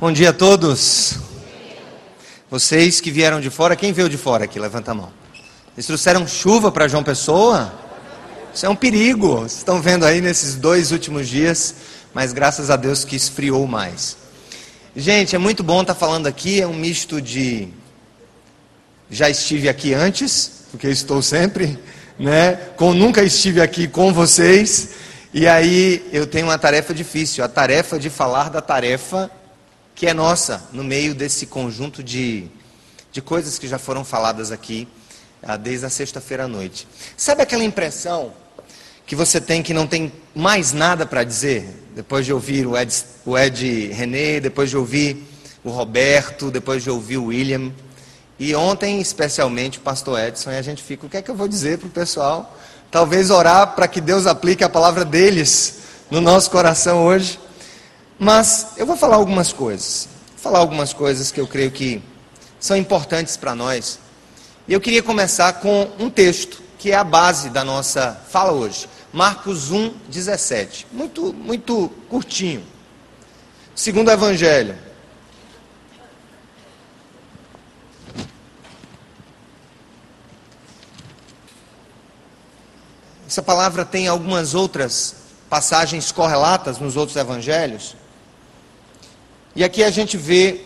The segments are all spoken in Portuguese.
Bom dia a todos. Vocês que vieram de fora, quem veio de fora aqui? Levanta a mão. Eles trouxeram chuva para João Pessoa? Isso é um perigo. Vocês estão vendo aí nesses dois últimos dias, mas graças a Deus que esfriou mais. Gente, é muito bom estar falando aqui. É um misto de. Já estive aqui antes, porque estou sempre, né? Com nunca estive aqui com vocês. E aí eu tenho uma tarefa difícil, a tarefa de falar da tarefa que é nossa no meio desse conjunto de, de coisas que já foram faladas aqui ah, desde a sexta-feira à noite. Sabe aquela impressão que você tem que não tem mais nada para dizer? Depois de ouvir o Ed, o Ed René, depois de ouvir o Roberto, depois de ouvir o William. E ontem, especialmente, o pastor Edson, e a gente fica, o que é que eu vou dizer para o pessoal? Talvez orar para que Deus aplique a palavra deles no nosso coração hoje. Mas eu vou falar algumas coisas. Vou falar algumas coisas que eu creio que são importantes para nós. E eu queria começar com um texto que é a base da nossa fala hoje. Marcos 1, 17. Muito, muito curtinho. Segundo Evangelho. Essa palavra tem algumas outras passagens correlatas nos outros evangelhos. E aqui a gente vê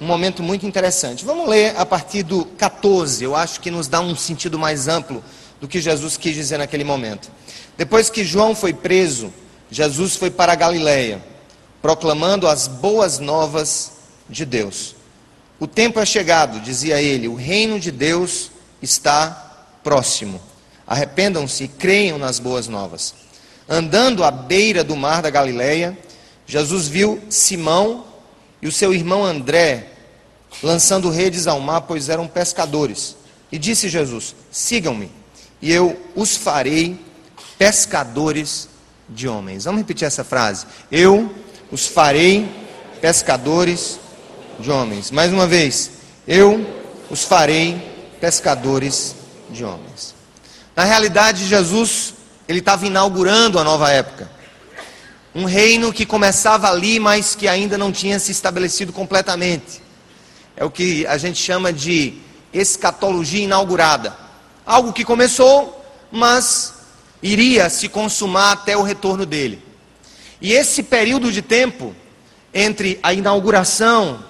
um momento muito interessante. Vamos ler a partir do 14, eu acho que nos dá um sentido mais amplo do que Jesus quis dizer naquele momento. Depois que João foi preso, Jesus foi para a Galiléia, proclamando as boas novas de Deus. O tempo é chegado, dizia ele, o reino de Deus está próximo. Arrependam-se e creiam nas boas novas. Andando à beira do mar da Galiléia, Jesus viu Simão e o seu irmão André lançando redes ao mar, pois eram pescadores. E disse Jesus: Sigam-me, e eu os farei pescadores de homens. Vamos repetir essa frase? Eu os farei pescadores de homens. Mais uma vez, eu os farei pescadores de homens. Na realidade, Jesus, ele estava inaugurando a nova época. Um reino que começava ali, mas que ainda não tinha se estabelecido completamente. É o que a gente chama de escatologia inaugurada. Algo que começou, mas iria se consumar até o retorno dele. E esse período de tempo entre a inauguração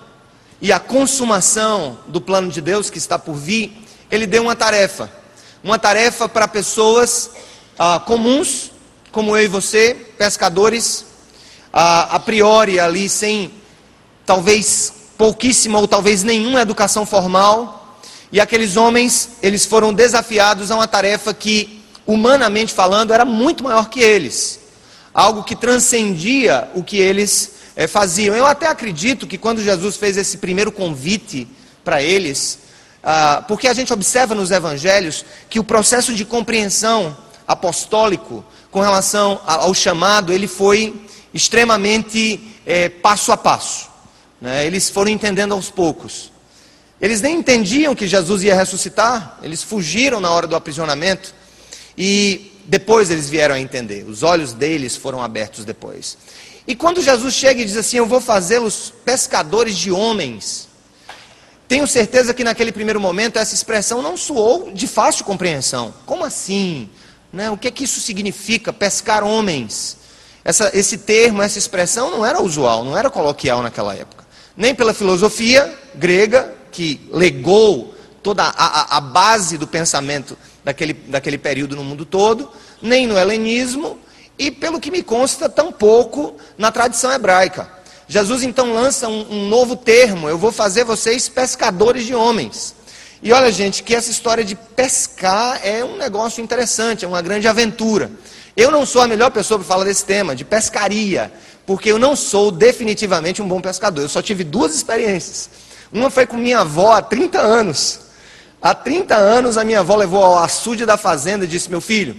e a consumação do plano de Deus que está por vir, ele deu uma tarefa. Uma tarefa para pessoas ah, comuns, como eu e você, pescadores, a, a priori ali sem talvez pouquíssima ou talvez nenhuma educação formal, e aqueles homens, eles foram desafiados a uma tarefa que, humanamente falando, era muito maior que eles, algo que transcendia o que eles é, faziam. Eu até acredito que quando Jesus fez esse primeiro convite para eles, ah, porque a gente observa nos evangelhos que o processo de compreensão apostólico com relação ao chamado, ele foi extremamente é, passo a passo. Né? Eles foram entendendo aos poucos. Eles nem entendiam que Jesus ia ressuscitar, eles fugiram na hora do aprisionamento e depois eles vieram a entender. Os olhos deles foram abertos depois. E quando Jesus chega e diz assim: Eu vou fazê-los pescadores de homens. Tenho certeza que naquele primeiro momento essa expressão não soou de fácil compreensão. Como assim? Né? O que é que isso significa? Pescar homens. Essa, esse termo, essa expressão não era usual, não era coloquial naquela época. Nem pela filosofia grega, que legou toda a, a, a base do pensamento daquele, daquele período no mundo todo, nem no helenismo, e pelo que me consta, tampouco na tradição hebraica. Jesus então lança um, um novo termo: eu vou fazer vocês pescadores de homens. E olha, gente, que essa história de pescar é um negócio interessante, é uma grande aventura. Eu não sou a melhor pessoa para falar desse tema, de pescaria, porque eu não sou definitivamente um bom pescador. Eu só tive duas experiências. Uma foi com minha avó há 30 anos. Há 30 anos a minha avó levou ao açude da fazenda e disse: Meu filho,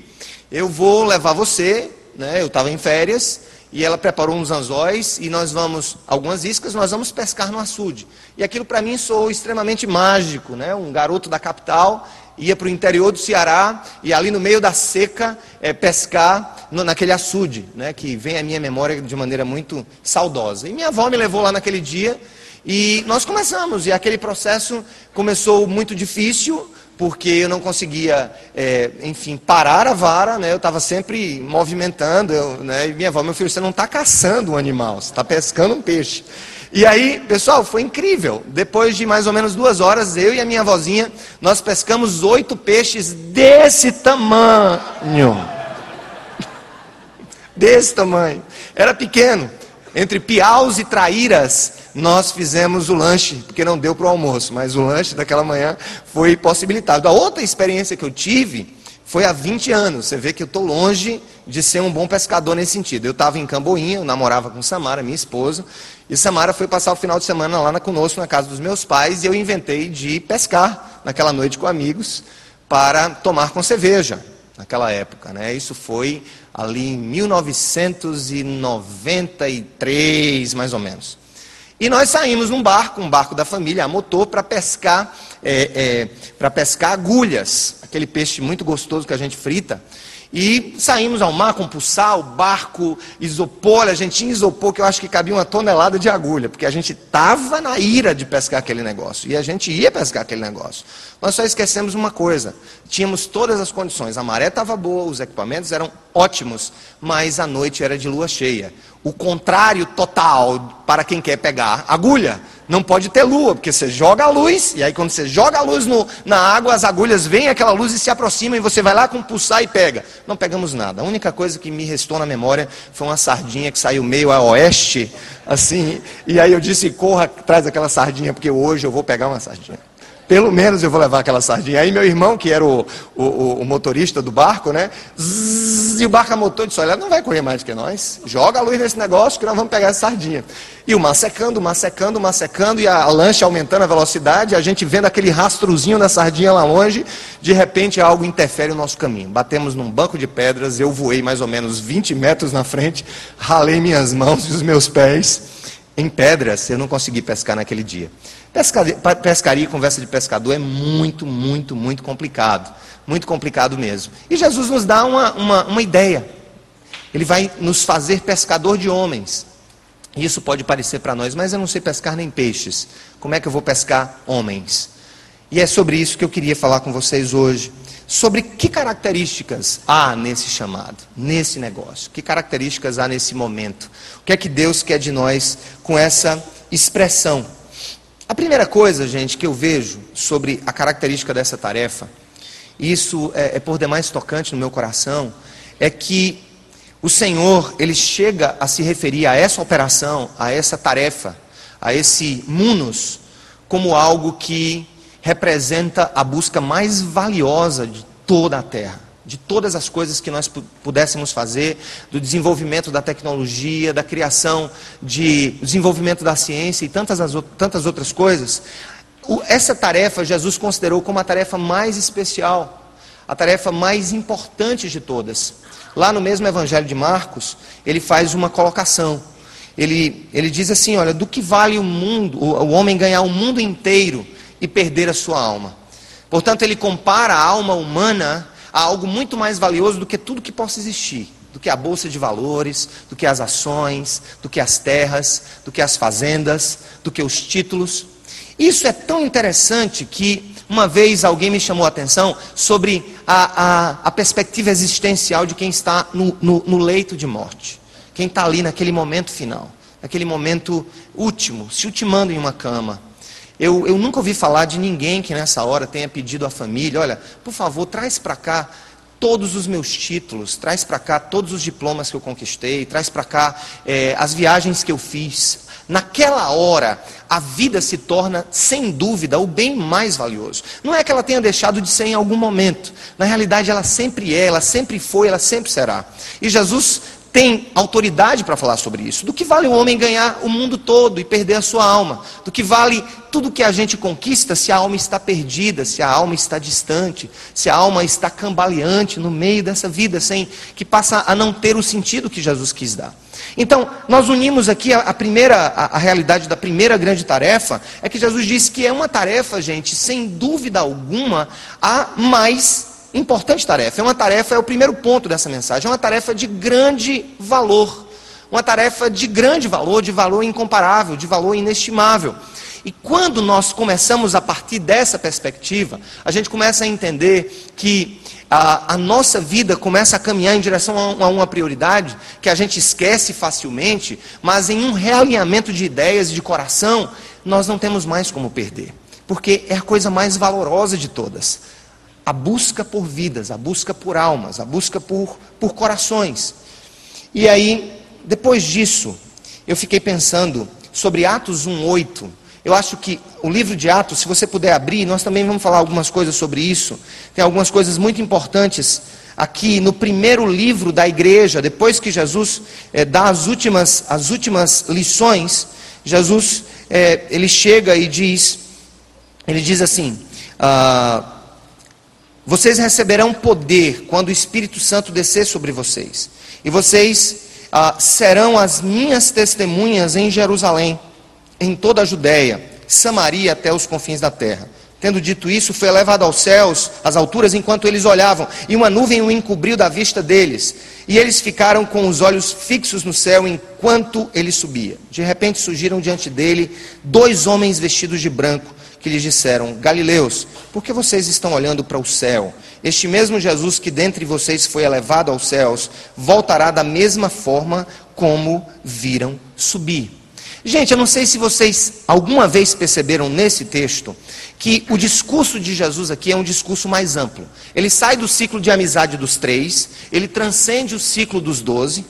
eu vou levar você. Né? Eu estava em férias e ela preparou uns anzóis e nós vamos, algumas iscas, nós vamos pescar no açude. E aquilo para mim soou extremamente mágico, né? Um garoto da capital ia para o interior do Ceará e ali no meio da seca é, pescar no, naquele açude, né, que vem à minha memória de maneira muito saudosa. E minha avó me levou lá naquele dia e nós começamos. E aquele processo começou muito difícil, porque eu não conseguia, é, enfim, parar a vara, né? Eu estava sempre movimentando, eu, né? E minha avó, meu filho, você não está caçando um animal, você está pescando um peixe. E aí, pessoal, foi incrível. Depois de mais ou menos duas horas, eu e a minha avózinha, nós pescamos oito peixes desse tamanho. Desse tamanho. Era pequeno. Entre piaus e traíras, nós fizemos o lanche, porque não deu para o almoço, mas o lanche daquela manhã foi possibilitado. A outra experiência que eu tive foi há 20 anos. Você vê que eu estou longe de ser um bom pescador nesse sentido. Eu estava em Camboinha, eu namorava com Samara, minha esposa, e Samara foi passar o final de semana lá conosco na casa dos meus pais, e eu inventei de pescar naquela noite com amigos para tomar com cerveja naquela época. Né? Isso foi ali em 1993, mais ou menos. E nós saímos num barco, um barco da família, a motor, para pescar, é, é, para pescar agulhas, aquele peixe muito gostoso que a gente frita. E saímos ao mar com o barco, isopor, a gente tinha isopor que eu acho que cabia uma tonelada de agulha, porque a gente estava na ira de pescar aquele negócio, e a gente ia pescar aquele negócio. Nós só esquecemos uma coisa, tínhamos todas as condições, a maré estava boa, os equipamentos eram ótimos, mas a noite era de lua cheia. O contrário total para quem quer pegar agulha não pode ter lua, porque você joga a luz, e aí quando você joga a luz no, na água, as agulhas vêm aquela luz e se aproximam, e você vai lá com pulsar e pega. Não pegamos nada. A única coisa que me restou na memória foi uma sardinha que saiu meio a oeste, assim, e aí eu disse, corra atrás daquela sardinha, porque hoje eu vou pegar uma sardinha. Pelo menos eu vou levar aquela sardinha. Aí meu irmão, que era o, o, o motorista do barco, né? Zzz, e o barco a motor disse, olha, não vai correr mais do que nós. Joga a luz nesse negócio que nós vamos pegar essa sardinha. E o mar secando, o mar secando, o mar secando, e a lancha aumentando a velocidade, a gente vendo aquele rastrozinho da sardinha lá longe, de repente algo interfere o nosso caminho. Batemos num banco de pedras, eu voei mais ou menos 20 metros na frente, ralei minhas mãos e os meus pés em pedras, eu não consegui pescar naquele dia. Pescaria, pescaria e conversa de pescador é muito, muito, muito complicado. Muito complicado mesmo. E Jesus nos dá uma, uma, uma ideia. Ele vai nos fazer pescador de homens. Isso pode parecer para nós, mas eu não sei pescar nem peixes. Como é que eu vou pescar homens? E é sobre isso que eu queria falar com vocês hoje. Sobre que características há nesse chamado, nesse negócio. Que características há nesse momento. O que é que Deus quer de nós com essa expressão? A primeira coisa, gente, que eu vejo sobre a característica dessa tarefa, e isso é, é por demais tocante no meu coração, é que o Senhor, ele chega a se referir a essa operação, a essa tarefa, a esse munus, como algo que representa a busca mais valiosa de toda a terra de todas as coisas que nós pudéssemos fazer, do desenvolvimento da tecnologia, da criação de desenvolvimento da ciência e tantas, as, tantas outras coisas, essa tarefa Jesus considerou como a tarefa mais especial, a tarefa mais importante de todas. Lá no mesmo Evangelho de Marcos, ele faz uma colocação. Ele, ele diz assim: olha, do que vale o mundo, o, o homem ganhar o mundo inteiro e perder a sua alma? Portanto, ele compara a alma humana a algo muito mais valioso do que tudo que possa existir, do que a bolsa de valores, do que as ações, do que as terras, do que as fazendas, do que os títulos. Isso é tão interessante que uma vez alguém me chamou a atenção sobre a, a, a perspectiva existencial de quem está no, no, no leito de morte, quem está ali naquele momento final, naquele momento último, se ultimando em uma cama. Eu, eu nunca ouvi falar de ninguém que nessa hora tenha pedido à família: olha, por favor, traz para cá todos os meus títulos, traz para cá todos os diplomas que eu conquistei, traz para cá é, as viagens que eu fiz. Naquela hora, a vida se torna, sem dúvida, o bem mais valioso. Não é que ela tenha deixado de ser em algum momento. Na realidade, ela sempre é, ela sempre foi, ela sempre será. E Jesus tem autoridade para falar sobre isso. Do que vale o homem ganhar o mundo todo e perder a sua alma? Do que vale tudo que a gente conquista se a alma está perdida, se a alma está distante, se a alma está cambaleante no meio dessa vida, sem que passa a não ter o sentido que Jesus quis dar. Então, nós unimos aqui a, a primeira, a, a, realidade da primeira grande tarefa, é que Jesus disse que é uma tarefa, gente, sem dúvida alguma, a mais importante tarefa. É uma tarefa, é o primeiro ponto dessa mensagem, é uma tarefa de grande valor. Uma tarefa de grande valor, de valor incomparável, de valor inestimável. E quando nós começamos a partir dessa perspectiva, a gente começa a entender que a, a, nossa vida começa a caminhar em direção a, a, uma prioridade que a gente esquece facilmente, mas em um realinhamento de ideias e de coração, nós não temos mais como perder, porque é a coisa mais valorosa de todas. A busca por vidas, a busca por almas, a busca por, por corações. E aí, depois disso, eu fiquei pensando sobre Atos 1,8 eu acho que o livro de Atos, se você puder abrir, nós também vamos falar algumas coisas sobre isso. Tem algumas coisas muito importantes aqui no primeiro livro da igreja, depois que Jesus é, dá as últimas, as últimas lições, Jesus é, ele chega e diz, ele diz assim: ah, vocês receberão poder quando o Espírito Santo descer sobre vocês, e vocês ah, serão as minhas testemunhas em Jerusalém em toda a Judéia, Samaria até os confins da terra. Tendo dito isso, foi levado aos céus, às alturas, enquanto eles olhavam, e uma nuvem o encobriu da vista deles. E eles ficaram com os olhos fixos no céu enquanto ele subia. De repente surgiram diante dele dois homens vestidos de branco, que lhes disseram: Galileus, por que vocês estão olhando para o céu? Este mesmo Jesus que dentre vocês foi elevado aos céus, voltará da mesma forma como viram subir. Gente, eu não sei se vocês alguma vez perceberam nesse texto que o discurso de Jesus aqui é um discurso mais amplo. Ele sai do ciclo de amizade dos três, ele transcende o ciclo dos doze,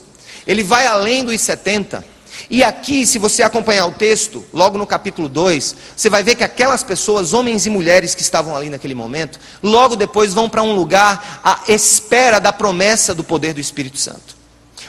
ele vai além dos setenta. E aqui, se você acompanhar o texto, logo no capítulo 2, você vai ver que aquelas pessoas, homens e mulheres que estavam ali naquele momento, logo depois vão para um lugar à espera da promessa do poder do Espírito Santo.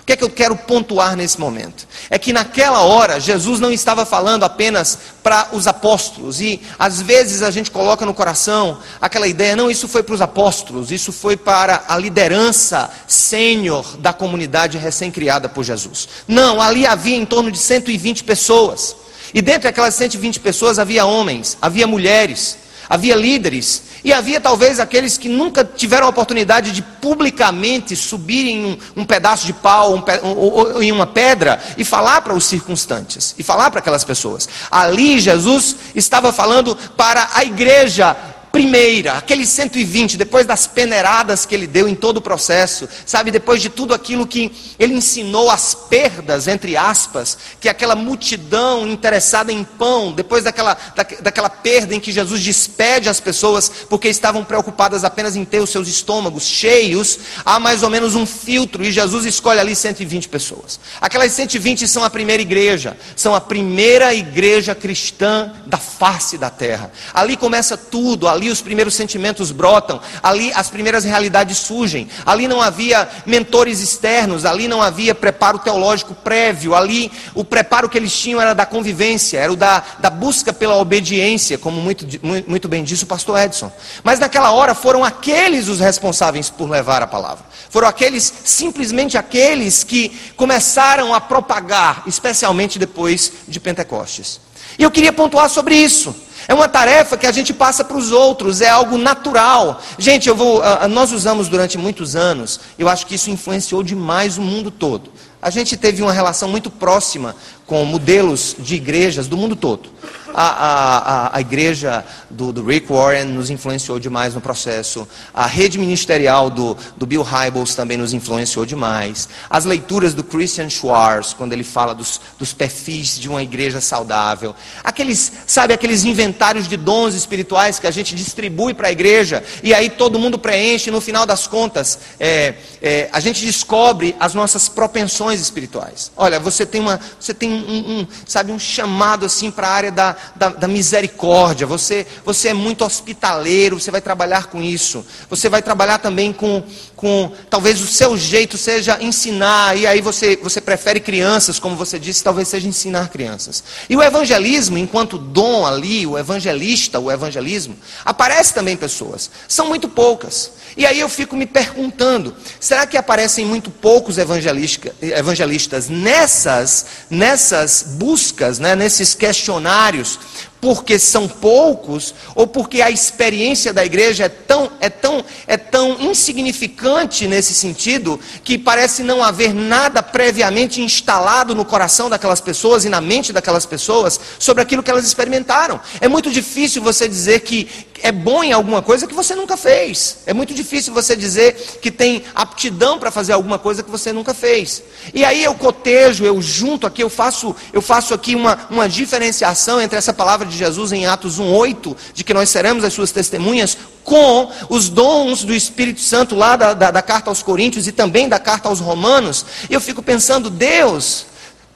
O que é que eu quero pontuar nesse momento? É que naquela hora Jesus não estava falando apenas para os apóstolos, e às vezes a gente coloca no coração aquela ideia, não, isso foi para os apóstolos, isso foi para a liderança sênior da comunidade recém-criada por Jesus. Não, ali havia em torno de 120 pessoas, e dentre aquelas 120 pessoas havia homens, havia mulheres, havia líderes, e havia talvez aqueles que nunca tiveram a oportunidade de publicamente subir em um, um pedaço de pau um, ou, ou, em uma pedra e falar para os circunstantes, e falar para aquelas pessoas. Ali Jesus estava falando para a igreja primeira, aqueles 120, depois das peneiradas que ele deu em todo o processo, sabe, depois de tudo aquilo que ele ensinou, as perdas, entre aspas, que aquela multidão interessada em pão, depois daquela, da, daquela perda em que Jesus despede as pessoas, porque estavam preocupadas apenas em ter os seus estômagos cheios, há mais ou menos um filtro, e Jesus escolhe ali 120 pessoas. Aquelas 120 são a primeira igreja, são a primeira igreja cristã da face da terra. Ali começa tudo, ali ali os primeiros sentimentos brotam, ali as primeiras realidades surgem, ali não havia mentores externos, ali não havia preparo teológico prévio, ali o preparo que eles tinham era da convivência, era o da, da busca pela obediência, como muito, muito bem disse o pastor Edson. Mas naquela hora foram aqueles os responsáveis por levar a palavra, foram aqueles, simplesmente aqueles que começaram a propagar, especialmente depois de Pentecostes. E eu queria pontuar sobre isso. É uma tarefa que a gente passa para os outros, é algo natural. Gente, eu vou, uh, nós usamos durante muitos anos, eu acho que isso influenciou demais o mundo todo. A gente teve uma relação muito próxima com modelos de igrejas do mundo todo. A, a, a, igreja do, do, Rick Warren nos influenciou demais no processo. A rede ministerial do, do Bill Hybels também nos influenciou demais. As leituras do Christian Schwartz, quando ele fala dos, dos perfis de uma igreja saudável. Aqueles, sabe, aqueles inventários de dons espirituais que a gente distribui para a igreja e aí todo mundo preenche e no final das contas é, é, a gente descobre as nossas propensões espirituais. Olha, você tem, uma, você tem um, um sabe, um chamado assim para a área da da, da misericórdia, você, você é muito hospitaleiro, você vai trabalhar com isso. Você vai trabalhar também com, com talvez o seu jeito seja ensinar, e aí você, você prefere crianças, como você disse, talvez seja ensinar crianças. E o evangelismo, enquanto dom ali, o evangelista, o evangelismo, aparece também pessoas. São muito poucas. E aí eu fico me perguntando: será que aparecem muito poucos evangelistas, nessas, nessas buscas, né, nesses questionários, porque são poucos ou porque a experiência da igreja é tão, é tão, é tão insignificante nesse sentido que parece não haver nada previamente instalado no coração daquelas pessoas e na mente daquelas pessoas sobre aquilo que elas experimentaram. É muito difícil você dizer que é bom em alguma coisa que você nunca fez. É muito difícil você dizer que tem aptidão para fazer alguma coisa que você nunca fez. E aí eu cotejo, eu junto aqui, eu faço, eu faço aqui uma, uma diferenciação entre essa palavra de Jesus em Atos 1,8, de que nós seremos as suas testemunhas, com os dons do Espírito Santo lá da, da, da carta aos Coríntios e também da carta aos Romanos. Eu fico pensando, Deus,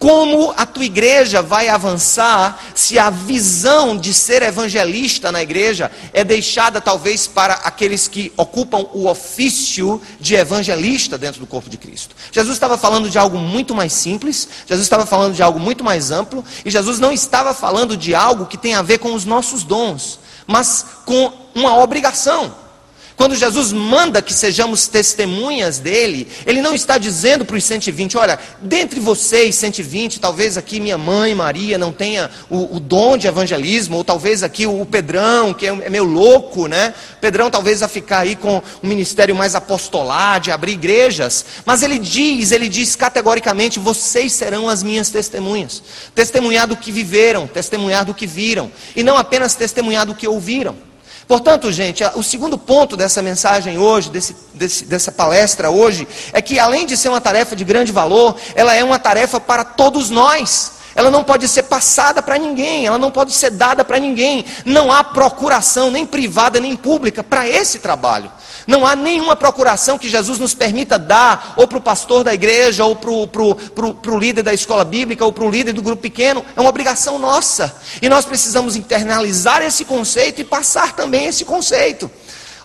como a tua igreja vai avançar se a visão de ser evangelista na igreja é deixada talvez para aqueles que ocupam o ofício de evangelista dentro do corpo de Cristo? Jesus estava falando de algo muito mais simples, Jesus estava falando de algo muito mais amplo, e Jesus não estava falando de algo que tem a ver com os nossos dons, mas com uma obrigação. Quando Jesus manda que sejamos testemunhas dele, ele não está dizendo para os 120, olha, dentre vocês, 120, talvez aqui minha mãe Maria não tenha o, o dom de evangelismo, ou talvez aqui o, o Pedrão, que é, é louco, né? Pedrão talvez a ficar aí com um ministério mais apostolar, de abrir igrejas. Mas ele diz, ele diz categoricamente: vocês serão as minhas testemunhas. Testemunhar do que viveram, testemunhar do que viram. E não apenas testemunhar do que ouviram. Portanto, gente, o segundo ponto dessa mensagem hoje, desse, desse, dessa palestra hoje, é que além de ser uma tarefa de grande valor, ela é uma tarefa para todos nós. Ela não pode ser passada para ninguém, ela não pode ser dada para ninguém. Não há procuração, nem privada, nem pública, para esse trabalho. Não há nenhuma procuração que Jesus nos permita dar, ou para o pastor da igreja, ou para o líder da escola bíblica, ou para o líder do grupo pequeno. É uma obrigação nossa. E nós precisamos internalizar esse conceito e passar também esse conceito.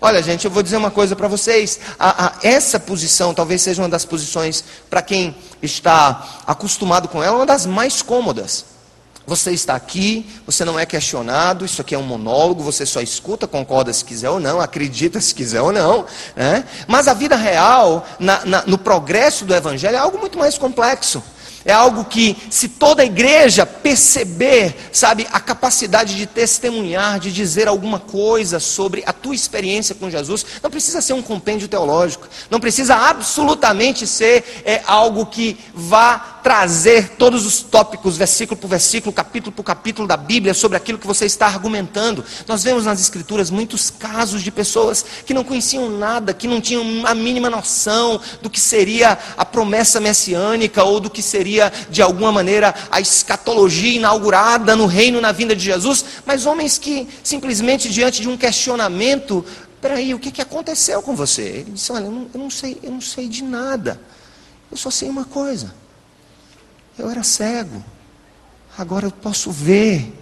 Olha, gente, eu vou dizer uma coisa para vocês. A, a, essa posição talvez seja uma das posições, para quem está acostumado com ela, uma das mais cômodas. Você está aqui, você não é questionado, isso aqui é um monólogo, você só escuta, concorda se quiser ou não, acredita se quiser ou não. Né? Mas a vida real, na, na, no progresso do Evangelho, é algo muito mais complexo. É algo que, se toda a igreja perceber, sabe, a capacidade de testemunhar, de dizer alguma coisa sobre a tua experiência com Jesus, não precisa ser um compêndio teológico, não precisa absolutamente ser é, algo que vá trazer todos os tópicos, versículo por versículo, capítulo por capítulo da Bíblia, sobre aquilo que você está argumentando. Nós vemos nas Escrituras muitos casos de pessoas que não conheciam nada, que não tinham a mínima noção do que seria a promessa messiânica ou do que seria de alguma maneira a escatologia inaugurada no reino na vinda de Jesus, mas homens que simplesmente diante de um questionamento, peraí, o que, que aconteceu com você? Ele disse, olha, eu não, eu não sei, eu não sei de nada. Eu só sei uma coisa. Eu era cego. Agora eu posso ver.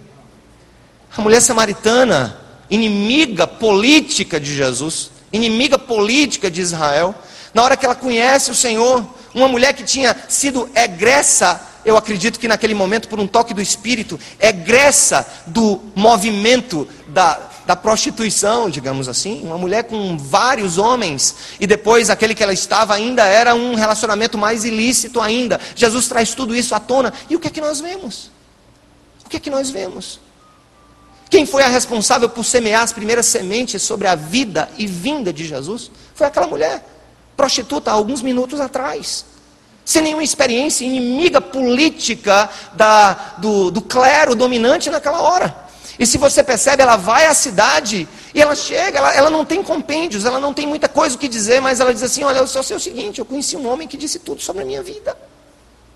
A mulher samaritana, inimiga política de Jesus, inimiga política de Israel, na hora que ela conhece o Senhor, uma mulher que tinha sido egressa, eu acredito que naquele momento, por um toque do Espírito, egressa do movimento da, da prostituição, digamos assim. Uma mulher com vários homens, e depois aquele que ela estava ainda era um relacionamento mais ilícito ainda. Jesus traz tudo isso à tona. E o que é que nós vemos? O que é que nós vemos? Quem foi a responsável por semear as primeiras sementes sobre a vida e vinda de Jesus? Foi aquela mulher prostituta alguns minutos atrás. Sem nenhuma experiência, inimiga política da, do, do clero dominante naquela hora. E se você percebe, ela vai à cidade e ela chega, ela, ela não tem compêndios, ela não tem muita coisa o que dizer, mas ela diz assim: Olha, eu só sei o seguinte, eu conheci um homem que disse tudo sobre a minha vida,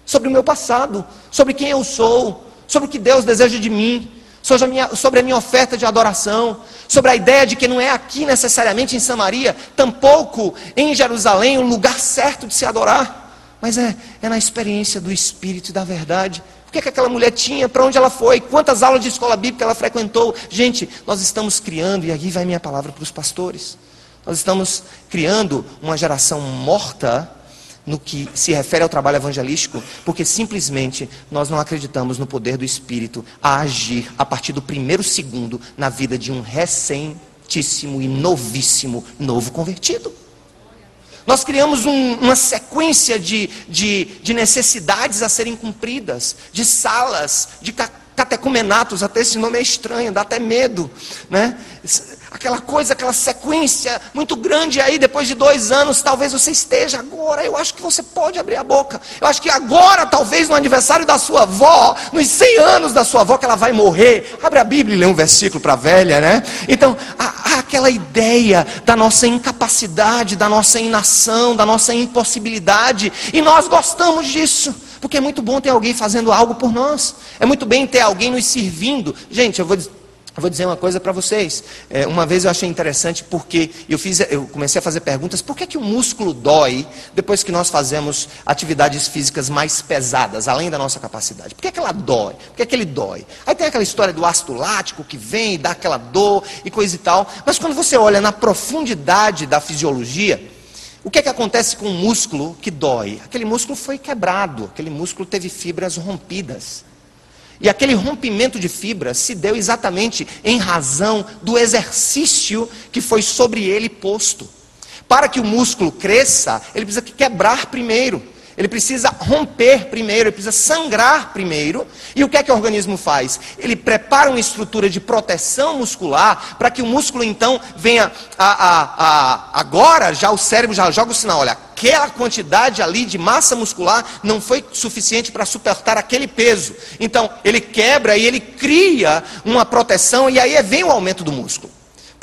sobre o meu passado, sobre quem eu sou, sobre o que Deus deseja de mim sobre a, minha, sobre a minha oferta de adoração, sobre a ideia de que não é aqui necessariamente em Samaria, tampouco em Jerusalém o lugar certo de se adorar, mas é, é na experiência do Espírito e da verdade. Que, que aquela mulher tinha? Para onde ela foi? Quantas aulas de escola bíblica ela frequentou? Gente, nós estamos criando, e aqui vai minha palavra para os pastores, nós estamos criando uma geração morta no que se refere ao trabalho evangelístico, porque simplesmente nós não acreditamos no poder do Espírito a agir a partir do primeiro segundo na vida de um recentíssimo e novíssimo novo convertido. Nós criamos um, uma sequência de, de, de, necessidades a serem cumpridas, de salas, de catecumenatos, até esse nome é estranho, dá até medo, né? aquela coisa, aquela sequência muito grande aí, depois de dois anos, talvez você esteja agora. Eu acho que você pode abrir a boca. Eu acho que agora, talvez no aniversário da sua avó, nos 100 anos da sua avó, que ela vai morrer. Abre a Bíblia e lê um versículo para a velha, né? Então, há, há aquela ideia da nossa incapacidade, da nossa inação, da nossa impossibilidade, e nós gostamos disso. Porque é muito bom ter alguém fazendo algo por nós. É muito bem ter alguém nos servindo. Gente, eu vou dizer eu vou dizer uma coisa para vocês. É, uma vez eu achei interessante porque eu, fiz, eu comecei a fazer perguntas: por que, que o músculo dói depois que nós fazemos atividades físicas mais pesadas, além da nossa capacidade? Por que, que ela dói? Por que, que ele dói? Aí tem aquela história do ácido lático que vem e dá aquela dor e coisa e tal. Mas quando você olha na profundidade da fisiologia, o que, é que acontece com o músculo que dói? Aquele músculo foi quebrado, aquele músculo teve fibras rompidas. E aquele rompimento de fibra se deu exatamente em razão do exercício que foi sobre ele posto. Para que o músculo cresça, ele precisa quebrar primeiro. Ele precisa romper primeiro, ele precisa sangrar primeiro. E o que é que o organismo faz? Ele prepara uma estrutura de proteção muscular para que o músculo então venha a, a, a, agora já o cérebro já joga o sinal, olha, aquela quantidade ali de massa muscular não foi suficiente para suportar aquele peso. Então, ele quebra e ele cria uma proteção e aí vem o aumento do músculo.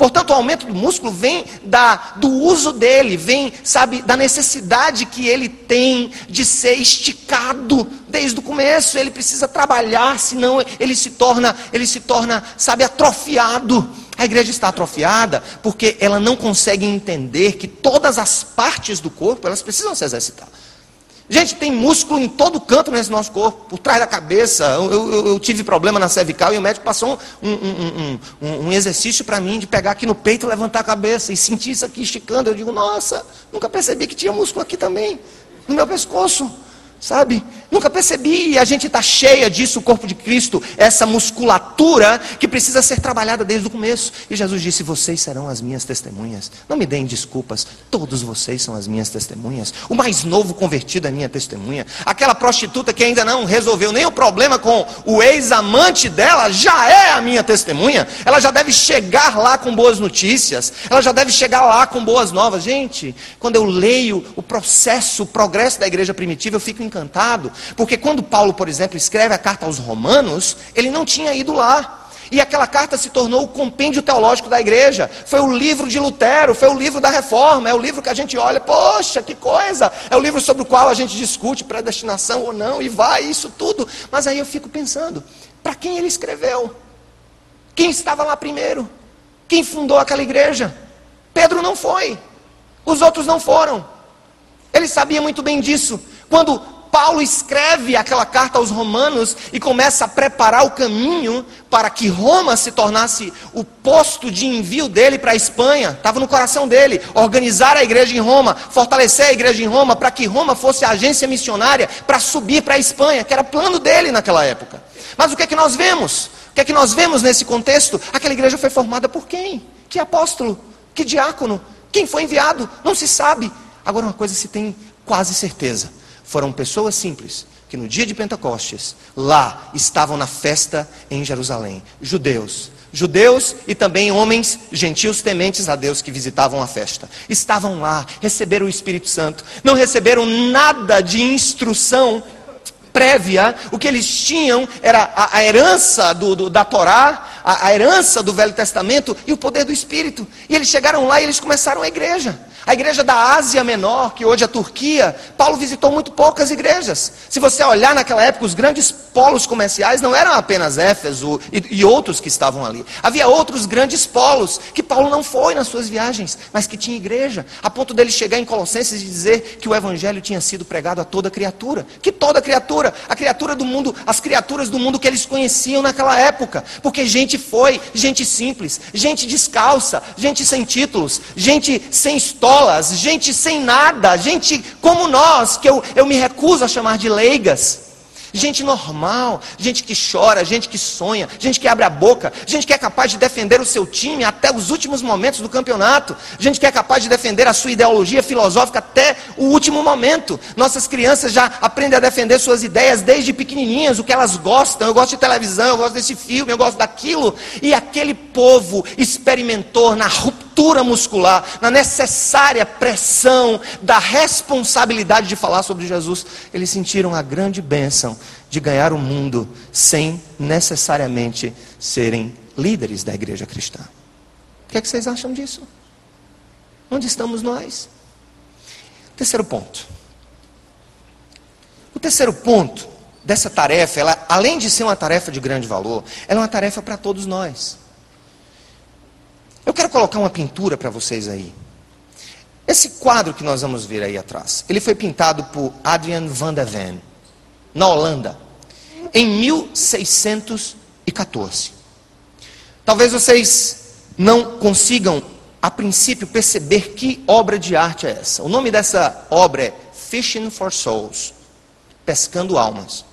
Portanto, o aumento do músculo vem da, do uso dele, vem, sabe, da necessidade que ele tem de ser esticado desde o começo. Ele precisa trabalhar, senão ele se torna, ele se torna, sabe, atrofiado. A igreja está atrofiada porque ela não consegue entender que todas as partes do corpo elas precisam se exercitar. Gente, tem músculo em todo canto nesse nosso corpo, por trás da cabeça. Eu, eu, eu tive problema na cervical e o médico passou um, um, um, um exercício para mim de pegar aqui no peito, levantar a cabeça e sentir isso aqui esticando. Eu digo, nossa, nunca percebi que tinha músculo aqui também, no meu pescoço sabe? Nunca percebi, a gente está cheia disso, o corpo de Cristo, essa musculatura que precisa ser trabalhada desde o começo. E Jesus disse: Vocês serão as minhas testemunhas. Não me deem desculpas, todos vocês são as minhas testemunhas. O mais novo convertido é minha testemunha. Aquela prostituta que ainda não resolveu nem o problema com o ex-amante dela, já é a minha testemunha. Ela já deve chegar lá com boas notícias, ela já deve chegar lá com boas novas. Gente, quando eu leio o processo, o progresso da igreja primitiva, eu fico encantado, porque quando Paulo, por exemplo, escreve a carta aos Romanos, ele não tinha ido lá. E aquela carta se tornou o compêndio teológico da igreja. Foi o livro de Lutero, foi o livro da reforma, é o livro que a gente olha, poxa, que coisa! É o livro sobre o qual a gente discute predestinação ou não, e vai, isso tudo. Mas aí eu fico pensando, para quem ele escreveu? Quem estava lá primeiro? Quem fundou aquela igreja? Pedro não foi. Os outros não foram. Ele sabia muito bem disso. Quando Paulo escreve aquela carta aos Romanos e começa a preparar o caminho para que Roma se tornasse o posto de envio dele para a Espanha. Estava no coração dele. Organizar a igreja em Roma, fortalecer a igreja em Roma, para que Roma fosse a agência missionária para subir para a Espanha, que era plano dele naquela época. Mas o que é que nós vemos? O que é que nós vemos nesse contexto? Aquela igreja foi formada por quem? Que apóstolo? Que diácono? Quem foi enviado? Não se sabe. Agora, uma coisa se tem quase certeza foram pessoas simples que no dia de Pentecostes, lá estavam na festa em Jerusalém. Judeus. Judeus e também homens gentios tementes a Deus que visitavam a festa. Estavam lá, receberam o Espírito Santo. Não receberam nada de instrução prévia, o que eles tinham era a, a herança do, do, da Torá, a, a herança do Velho Testamento e o poder do Espírito. E eles chegaram lá e eles começaram a igreja. A igreja da Ásia Menor, que hoje é a Turquia, Paulo visitou muito poucas igrejas. Se você olhar naquela época, os grandes polos comerciais não eram apenas Éfeso e, e, outros que estavam ali. Havia outros grandes polos que Paulo não foi nas suas viagens, mas que tinha igreja, a ponto dele chegar em Colossenses e dizer que o evangelho tinha sido pregado a toda criatura. Que toda criatura, a criatura do mundo, as criaturas do mundo que eles conheciam naquela época. Porque gente foi, gente simples, gente descalça, gente sem títulos, gente sem história gente sem nada, gente como nós, que eu, eu me recuso a chamar de leigas. Gente normal, gente que chora, gente que sonha, gente que abre a boca, gente que é capaz de defender o seu time até os últimos momentos do campeonato, gente que é capaz de defender a sua ideologia filosófica até o último momento. Nossas crianças já aprendem a defender suas ideias desde pequenininhas, o que elas gostam. Eu gosto de televisão, eu gosto desse filme, eu gosto daquilo. E aquele povo experimentou na ruptura muscular, na necessária pressão da responsabilidade de falar sobre Jesus, eles sentiram a grande bênção de ganhar o mundo sem necessariamente serem líderes da igreja cristã. O que, é que vocês acham disso? Onde estamos nós? Terceiro ponto. O terceiro ponto dessa tarefa, ela, além de ser uma tarefa de grande valor, ela é uma tarefa para todos nós. Eu quero colocar uma pintura para vocês aí. Esse quadro que nós vamos ver aí atrás, ele foi pintado por Adrian van der Ven na Holanda, em 1614. Talvez vocês não consigam, a princípio, perceber que obra de arte é essa. O nome dessa obra é Fishing for Souls pescando almas.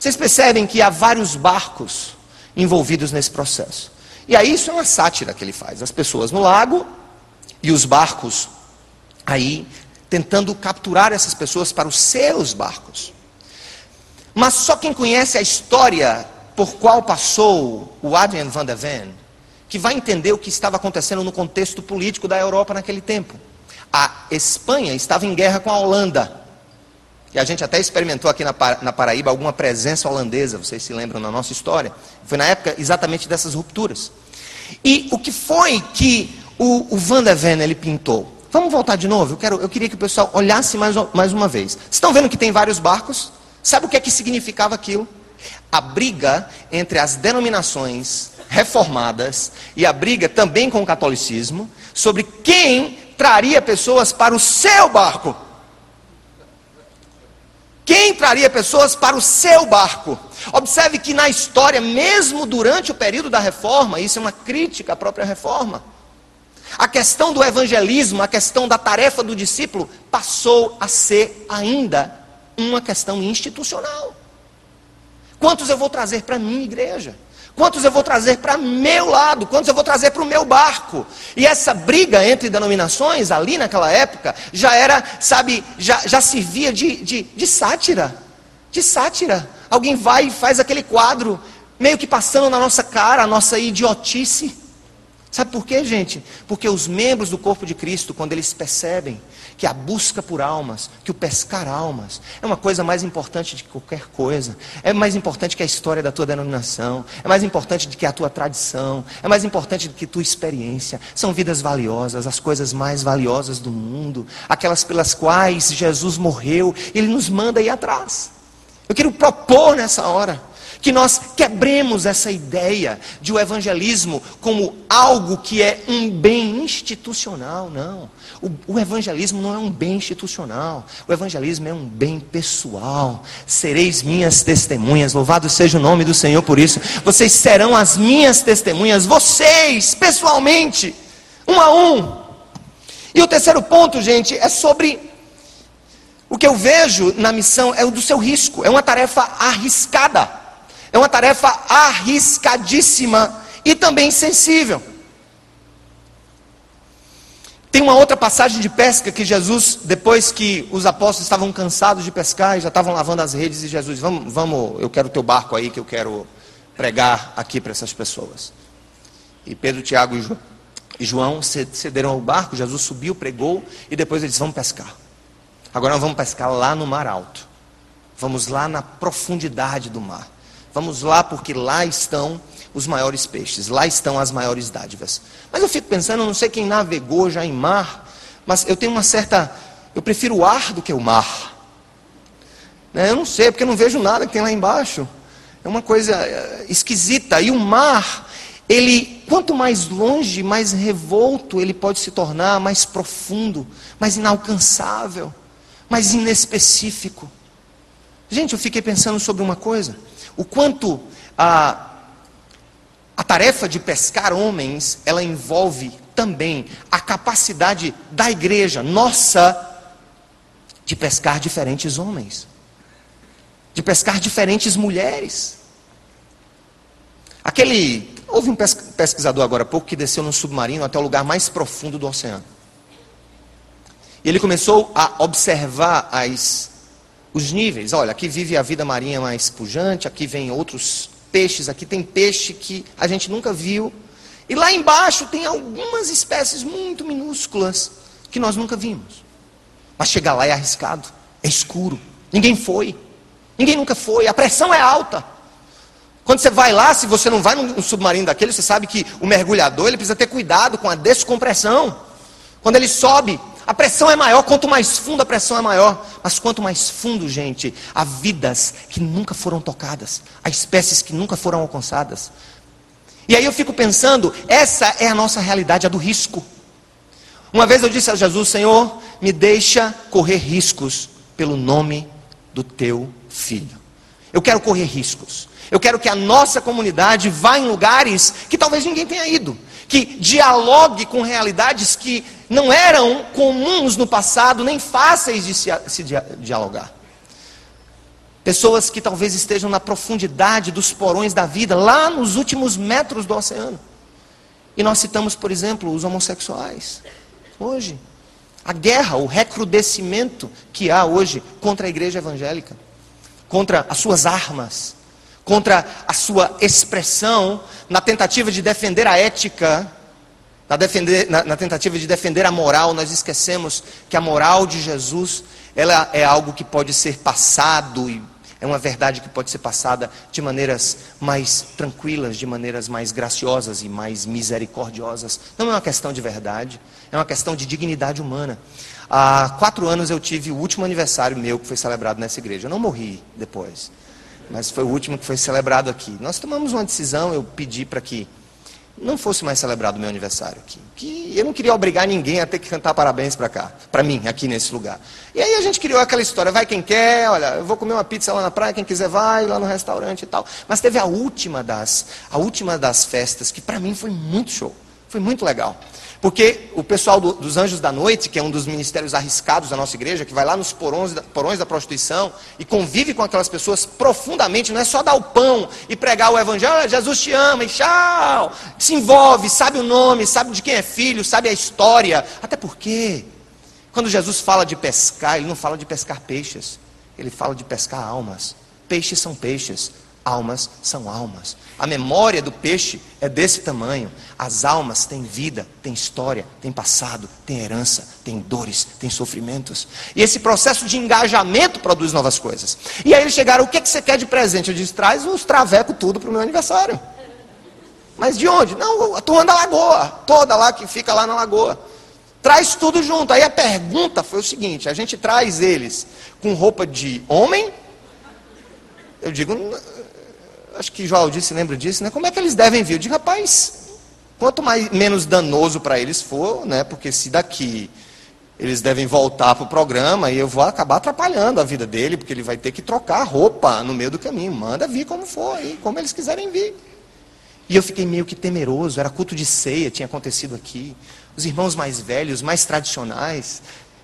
Vocês percebem que há vários barcos envolvidos nesse processo. E aí isso é uma sátira que ele faz. As pessoas no lago e os barcos aí tentando capturar essas pessoas para os seus barcos. Mas só quem conhece a história por qual passou o Adrian van der Ven, que vai entender o que estava acontecendo no contexto político da Europa naquele tempo. A Espanha estava em guerra com a Holanda. E a gente até experimentou aqui na, Paraíba alguma presença holandesa, vocês se lembram na nossa história. Foi na época exatamente dessas rupturas. E o que foi que o, o Van der Ven ele pintou? Vamos voltar de novo? Eu, quero, eu queria que o pessoal olhasse mais, mais uma vez. Estão vendo que tem vários barcos? Sabe o que é que significava aquilo? A briga entre as denominações reformadas e a briga também com o catolicismo sobre quem traria pessoas para o seu barco. Quem traria pessoas para o seu barco? Observe que na história, mesmo durante o período da reforma, isso é uma crítica à própria reforma. A questão do evangelismo, a questão da tarefa do discípulo, passou a ser ainda uma questão institucional. Quantos eu vou trazer para a minha igreja? Quantos eu vou trazer para meu lado? Quantos eu vou trazer para o meu barco? E essa briga entre denominações, ali naquela época, já era, sabe, já, já servia de, de, de sátira. De sátira. Alguém vai e faz aquele quadro, meio que passando na nossa cara a nossa idiotice. Sabe por quê, gente? Porque os membros do corpo de Cristo, quando eles percebem que a busca por almas, que o pescar almas, é uma coisa mais importante de qualquer coisa, é mais importante que a história da tua denominação, é mais importante do que a tua tradição, é mais importante do que tua experiência. São vidas valiosas, as coisas mais valiosas do mundo, aquelas pelas quais Jesus morreu, ele nos manda ir atrás. Eu quero propor nessa hora que nós quebremos essa ideia de o evangelismo como algo que é um bem institucional. Não. O, o, evangelismo não é um bem institucional. O evangelismo é um bem pessoal. Sereis minhas testemunhas. Louvado seja o nome do Senhor por isso. Vocês serão as minhas testemunhas. Vocês, pessoalmente, um a um. E o terceiro ponto, gente, é sobre o que eu vejo na missão é o do seu risco. É uma tarefa arriscada. É uma tarefa arriscadíssima e também sensível. Tem uma outra passagem de pesca que Jesus, depois que os apóstolos estavam cansados de pescar e já estavam lavando as redes, e Jesus, vamos, vamos, eu quero o teu barco aí que eu quero pregar aqui para essas pessoas. E Pedro, Tiago e João cederam ao barco, Jesus subiu, pregou e depois eles vão pescar. Agora nós vamos pescar lá no mar alto. Vamos lá na profundidade do mar. Vamos lá, porque lá estão os maiores peixes, lá estão as maiores dádivas. Mas eu fico pensando, não sei quem navegou já em mar, mas eu tenho uma certa. Eu prefiro o ar do que o mar. Né? Eu não sei, porque eu não vejo nada que tem lá embaixo. É uma coisa eh, esquisita. E o mar, ele, quanto mais longe, mais revolto ele pode se tornar, mais profundo, mais inalcançável, mais inespecífico. Gente, eu fiquei pensando sobre uma coisa o quanto a, a tarefa de pescar homens, ela envolve também a capacidade da igreja, nossa, de pescar diferentes homens. de pescar diferentes mulheres. Aquele. Houve um pesquisador agora há pouco que desceu num submarino até o lugar mais profundo do oceano. E ele começou a observar as, os níveis. Olha, aqui vive a vida marinha mais pujante, aqui vem outros peixes, aqui tem peixe que a gente nunca viu. E lá embaixo tem algumas espécies muito minúsculas que nós nunca vimos. Mas chegar lá é arriscado, é escuro, ninguém foi, ninguém nunca foi, a pressão é alta. Quando você vai lá, se você não vai num submarino daquele, você sabe que o mergulhador ele precisa ter cuidado com a descompressão. Quando ele sobe, a pressão é maior, quanto mais fundo a pressão é maior. Mas quanto mais fundo, gente, há vidas que nunca foram tocadas, há espécies que nunca foram alcançadas. E aí eu fico pensando, essa é a nossa realidade, a do risco. Uma vez eu disse a Jesus: Senhor, me deixa correr riscos pelo nome do teu filho. Eu quero correr riscos. Eu quero que a nossa comunidade vá em lugares que talvez ninguém tenha ido, que dialogue com realidades que não eram comuns no passado, nem fáceis de se, se dialogar. Pessoas que talvez estejam na profundidade dos porões da vida, lá nos últimos metros do oceano. E nós citamos, por exemplo, os homossexuais. Hoje, a guerra, o recrudescimento que há hoje contra a igreja evangélica, contra as suas armas, contra a sua expressão, na tentativa de defender a ética, na, defender, na, na, tentativa de defender a moral, nós esquecemos que a moral de Jesus ela é algo que pode ser passado e é uma verdade que pode ser passada de maneiras mais tranquilas, de maneiras mais graciosas e mais misericordiosas. Não é uma questão de verdade, é uma questão de dignidade humana. Há quatro anos eu tive o último aniversário meu que foi celebrado nessa igreja. Eu não morri depois mas foi o último que foi celebrado aqui. Nós tomamos uma decisão, eu pedi para que não fosse mais celebrado o meu aniversário aqui. Que eu não queria obrigar ninguém a ter que cantar parabéns para cá, para mim, aqui nesse lugar. E aí a gente criou aquela história, vai quem quer, olha, eu vou comer uma pizza lá na praia, quem quiser vai, lá no restaurante e tal. Mas teve a última das, a última das festas, que para mim foi muito show, foi muito legal. Porque o pessoal do, dos Anjos da Noite, que é um dos ministérios arriscados da nossa igreja, que vai lá nos porões, porões da prostituição e convive com aquelas pessoas profundamente, não é só dar o pão e pregar o evangelho, Jesus te ama e tchau. Se envolve, sabe o nome, sabe de quem é filho, sabe a história. Até porque, quando Jesus fala de pescar, ele não fala de pescar peixes, ele fala de pescar almas. Peixes são peixes, almas são almas. A memória do peixe é desse tamanho. As almas têm vida, têm história, têm passado, têm herança, têm dores, têm sofrimentos. E esse processo de engajamento produz novas coisas. E aí eles chegaram: o que, é que você quer de presente? Eu disse: traz os travecos tudo para o meu aniversário. Mas de onde? Não, a turma da lagoa, toda lá que fica lá na lagoa. Traz tudo junto. Aí a pergunta foi o seguinte: a gente traz eles com roupa de homem. Eu digo, acho que João disse, lembra disso, né? Como é que eles devem vir? Eu rapaz, quanto mais, menos danoso para eles for, né? Porque se daqui eles devem voltar para o programa e eu vou acabar atrapalhando a vida dele, porque ele vai ter que trocar roupa no meio do caminho. Manda vir como for, aí, como eles quiserem vir. E eu fiquei meio que temeroso, era culto de ceia, tinha acontecido aqui. Os irmãos mais velhos, mais tradicionais,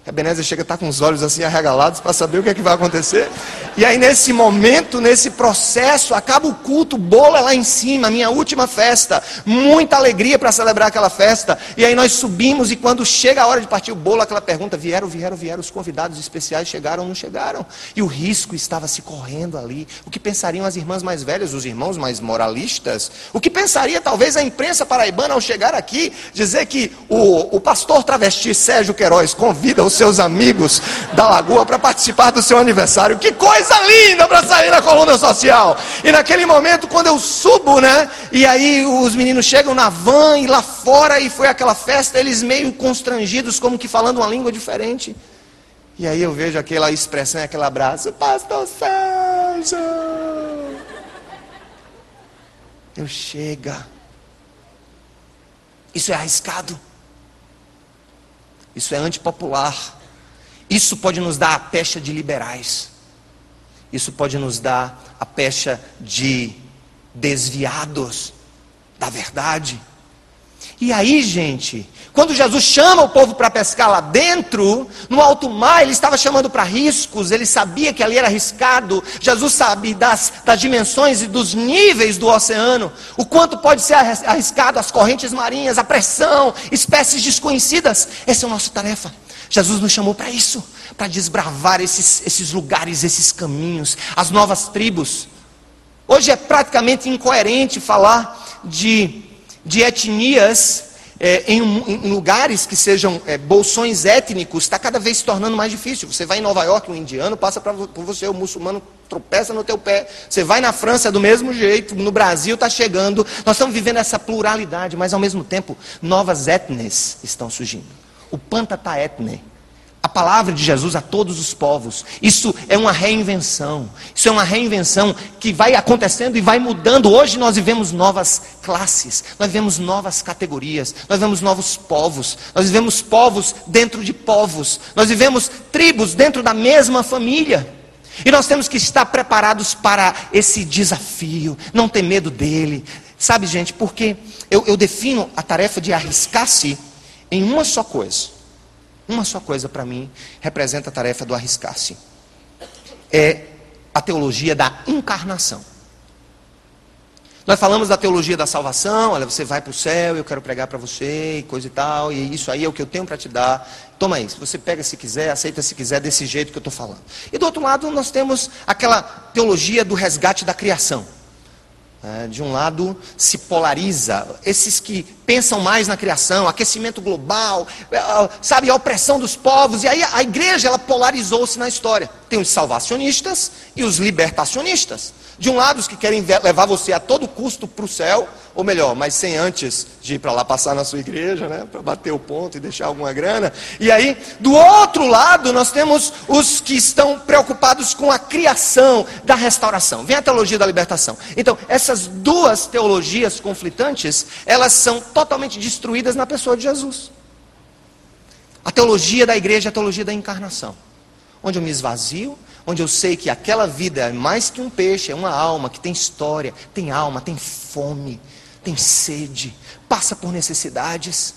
Ebenezer chega a estar com os olhos assim arregalados para saber o que é que vai acontecer. E aí, nesse momento, nesse processo, acaba o culto, é lá em cima, minha última festa. Muita alegria para celebrar aquela festa. E aí nós subimos, e quando chega a hora de partir o bolo, aquela pergunta: vieram, vieram, vieram, os convidados especiais chegaram não chegaram? E o risco estava se correndo ali. O que pensariam as irmãs mais velhas, os irmãos mais moralistas? O que pensaria talvez a imprensa paraibana ao chegar aqui, dizer que o, o pastor travesti Sérgio Queiroz convida os seus amigos da lagoa para participar do seu aniversário. Que coisa linda para sair na coluna social. E naquele momento, quando eu subo, né? E aí os meninos chegam na van e lá fora, e foi aquela festa, eles meio constrangidos, como que falando uma língua diferente. E aí eu vejo aquela expressão, aquele abraço, Pastor Sérgio. Eu chega. Isso é arriscado. Isso é antipopular. Isso pode nos dar a pecha de liberais. Isso pode nos dar a pecha de desviados da verdade. E aí, gente, quando Jesus chama o povo para pescar lá dentro, no alto mar, ele estava chamando para riscos, ele sabia que ali era arriscado. Jesus sabe das, das dimensões e dos níveis do oceano, o quanto pode ser arriscado, as correntes marinhas, a pressão, espécies desconhecidas. Essa é a nossa tarefa. Jesus nos chamou para isso, para desbravar esses, esses lugares, esses caminhos, as novas tribos. Hoje é praticamente incoerente falar de de etnias é, em, em, lugares que sejam é, bolsões étnicos, está cada vez se tornando mais difícil. Você vai em Nova York, um indiano passa pra, por você, o muçulmano tropeça no teu pé. Você vai na França do mesmo jeito, no Brasil está chegando. Nós estamos vivendo essa pluralidade, mas ao mesmo tempo, novas etnias estão surgindo. O pantata etne a palavra de Jesus a todos os povos. Isso é uma reinvenção. Isso é uma reinvenção que vai acontecendo e vai mudando. Hoje nós vivemos novas classes, nós vivemos novas categorias, nós vivemos novos povos, nós vivemos povos dentro de povos, nós vivemos tribos dentro da mesma família. E nós temos que estar preparados para esse desafio, não ter medo dele. Sabe, gente, porque eu, eu defino a tarefa de arriscar-se em uma só coisa uma só coisa para mim representa a tarefa do arriscar-se. É a teologia da encarnação. Nós falamos da teologia da salvação, olha, você vai para o céu, eu quero pregar para você, e coisa e tal, e isso aí é o que eu tenho para te dar. Toma isso, você pega se quiser, aceita se quiser, desse jeito que eu estou falando. E do outro lado, nós temos aquela teologia do resgate da criação. É, de um lado se polariza, esses que pensam mais na criação, aquecimento global, é, sabe, a opressão dos povos, e aí a igreja ela polarizou-se na história. Tem os salvacionistas e os libertacionistas. De um lado, os que querem levar você a todo custo para o céu, ou melhor, mas sem antes de ir para lá passar na sua igreja, né, para bater o ponto e deixar alguma grana. E aí, do outro lado, nós temos os que estão preocupados com a criação da restauração. Vem a teologia da libertação. Então, essas duas teologias conflitantes, elas são totalmente destruídas na pessoa de Jesus. A teologia da igreja é a teologia da encarnação, onde eu me esvazio, onde eu sei que aquela vida é mais que um peixe, é uma alma que tem história, tem alma, tem fome, tem sede, passa por necessidades.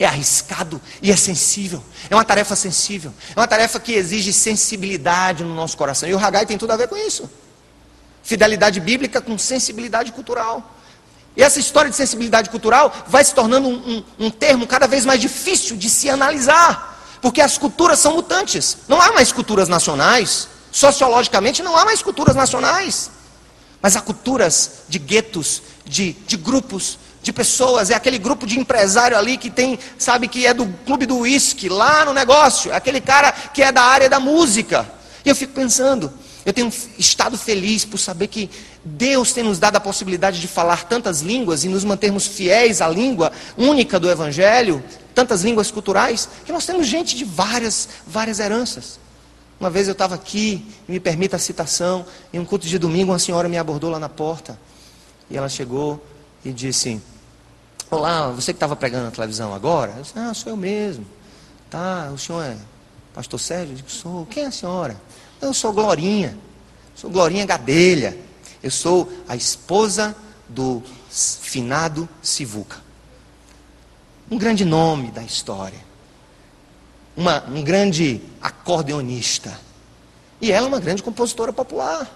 É arriscado e é sensível. É uma tarefa sensível. É uma tarefa que exige sensibilidade no nosso coração. E o Hagai tem tudo a ver com isso. Fidelidade bíblica com sensibilidade cultural. E essa história de sensibilidade cultural vai se tornando um, um, um termo cada vez mais difícil de se analisar. Porque as culturas são mutantes. Não há mais culturas nacionais. Sociologicamente, não há mais culturas nacionais. Mas há culturas de guetos, de, de grupos, de pessoas. É aquele grupo de empresário ali que tem, sabe, que é do clube do uísque, lá no negócio. É aquele cara que é da área da música. E eu fico pensando, eu tenho estado feliz por saber que Deus tem nos dado a possibilidade de falar tantas línguas e nos mantermos fiéis à língua única do Evangelho, tantas línguas culturais, que nós temos gente de várias, várias heranças. Uma vez eu estava aqui, me permita a citação, em um culto de domingo, uma senhora me abordou lá na porta. E ela chegou e disse: Olá, você que estava pregando na televisão agora? Eu disse: Ah, sou eu mesmo. Tá, o senhor é pastor Sérgio? Eu disse: Sou. Quem é a senhora? Eu sou Glorinha. Sou Glorinha Gadelha. Eu sou a esposa do finado Sivuca um grande nome da história, uma, um grande acordeonista. E ela é uma grande compositora popular.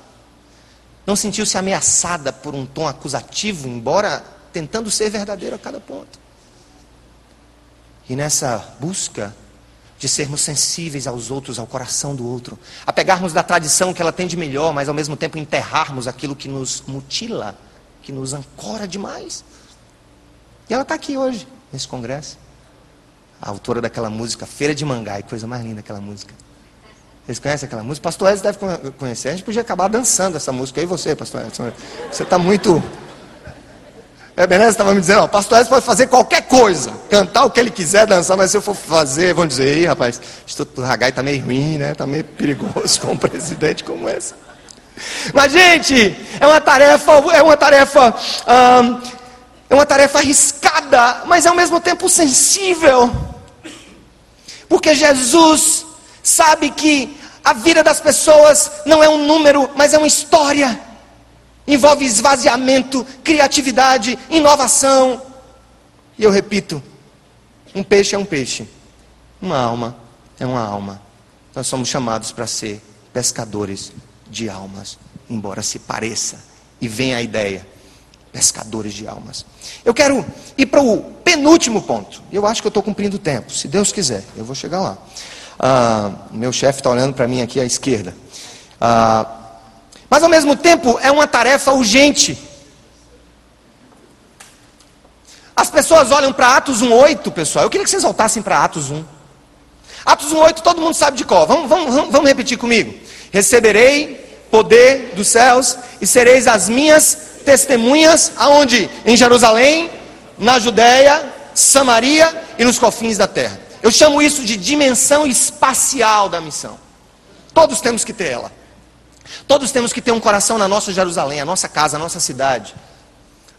Não sentiu-se ameaçada por um tom acusativo, embora tentando ser verdadeiro a cada ponto. E nessa busca de sermos sensíveis aos outros, ao coração do outro, a pegarmos da tradição que ela tem de melhor, mas ao mesmo tempo enterrarmos aquilo que nos mutila, que nos ancora demais. E ela está aqui hoje nesse congresso. A autora daquela música, Feira de Mangai, coisa mais linda aquela música. Vocês conhecem aquela música? Pastor Edson deve conhecer. A gente podia acabar dançando essa música. E você, Pastor Edson? Você está muito. Beleza? Estava me dizendo, ó, Pastor Edson pode fazer qualquer coisa, cantar o que ele quiser, dançar, mas se eu for fazer, vão dizer, ei, rapaz, Instituto do Hagai está meio ruim, né? Está meio perigoso com um presidente como esse. Mas, gente, é uma tarefa, é uma tarefa é uma tarefa arriscada, mas ao mesmo tempo sensível. Porque Jesus sabe que a vida das pessoas não é um número, mas é uma história. Envolve esvaziamento, criatividade, inovação. E eu repito: um peixe é um peixe, uma alma é uma alma. Nós somos chamados para ser pescadores de almas, embora se pareça e venha a ideia pescadores de almas. Eu quero ir para o penúltimo ponto. Eu acho que eu estou cumprindo o tempo, se Deus quiser, eu vou chegar lá. Ah, meu chefe está olhando para mim aqui à esquerda. Ah, mas ao mesmo tempo é uma tarefa urgente. As pessoas olham para Atos 1,8, pessoal. Eu queria que vocês voltassem para Atos 1. Atos 1,8 todo mundo sabe de qual. Vamos, vamos, vamos repetir comigo. Receberei poder dos céus e sereis as minhas testemunhas, aonde? Em Jerusalém, na Judéia, Samaria e nos confins da terra. Eu chamo isso de dimensão espacial da missão. Todos temos que ter ela. Todos temos que ter um coração na nossa Jerusalém, a nossa casa, a nossa cidade,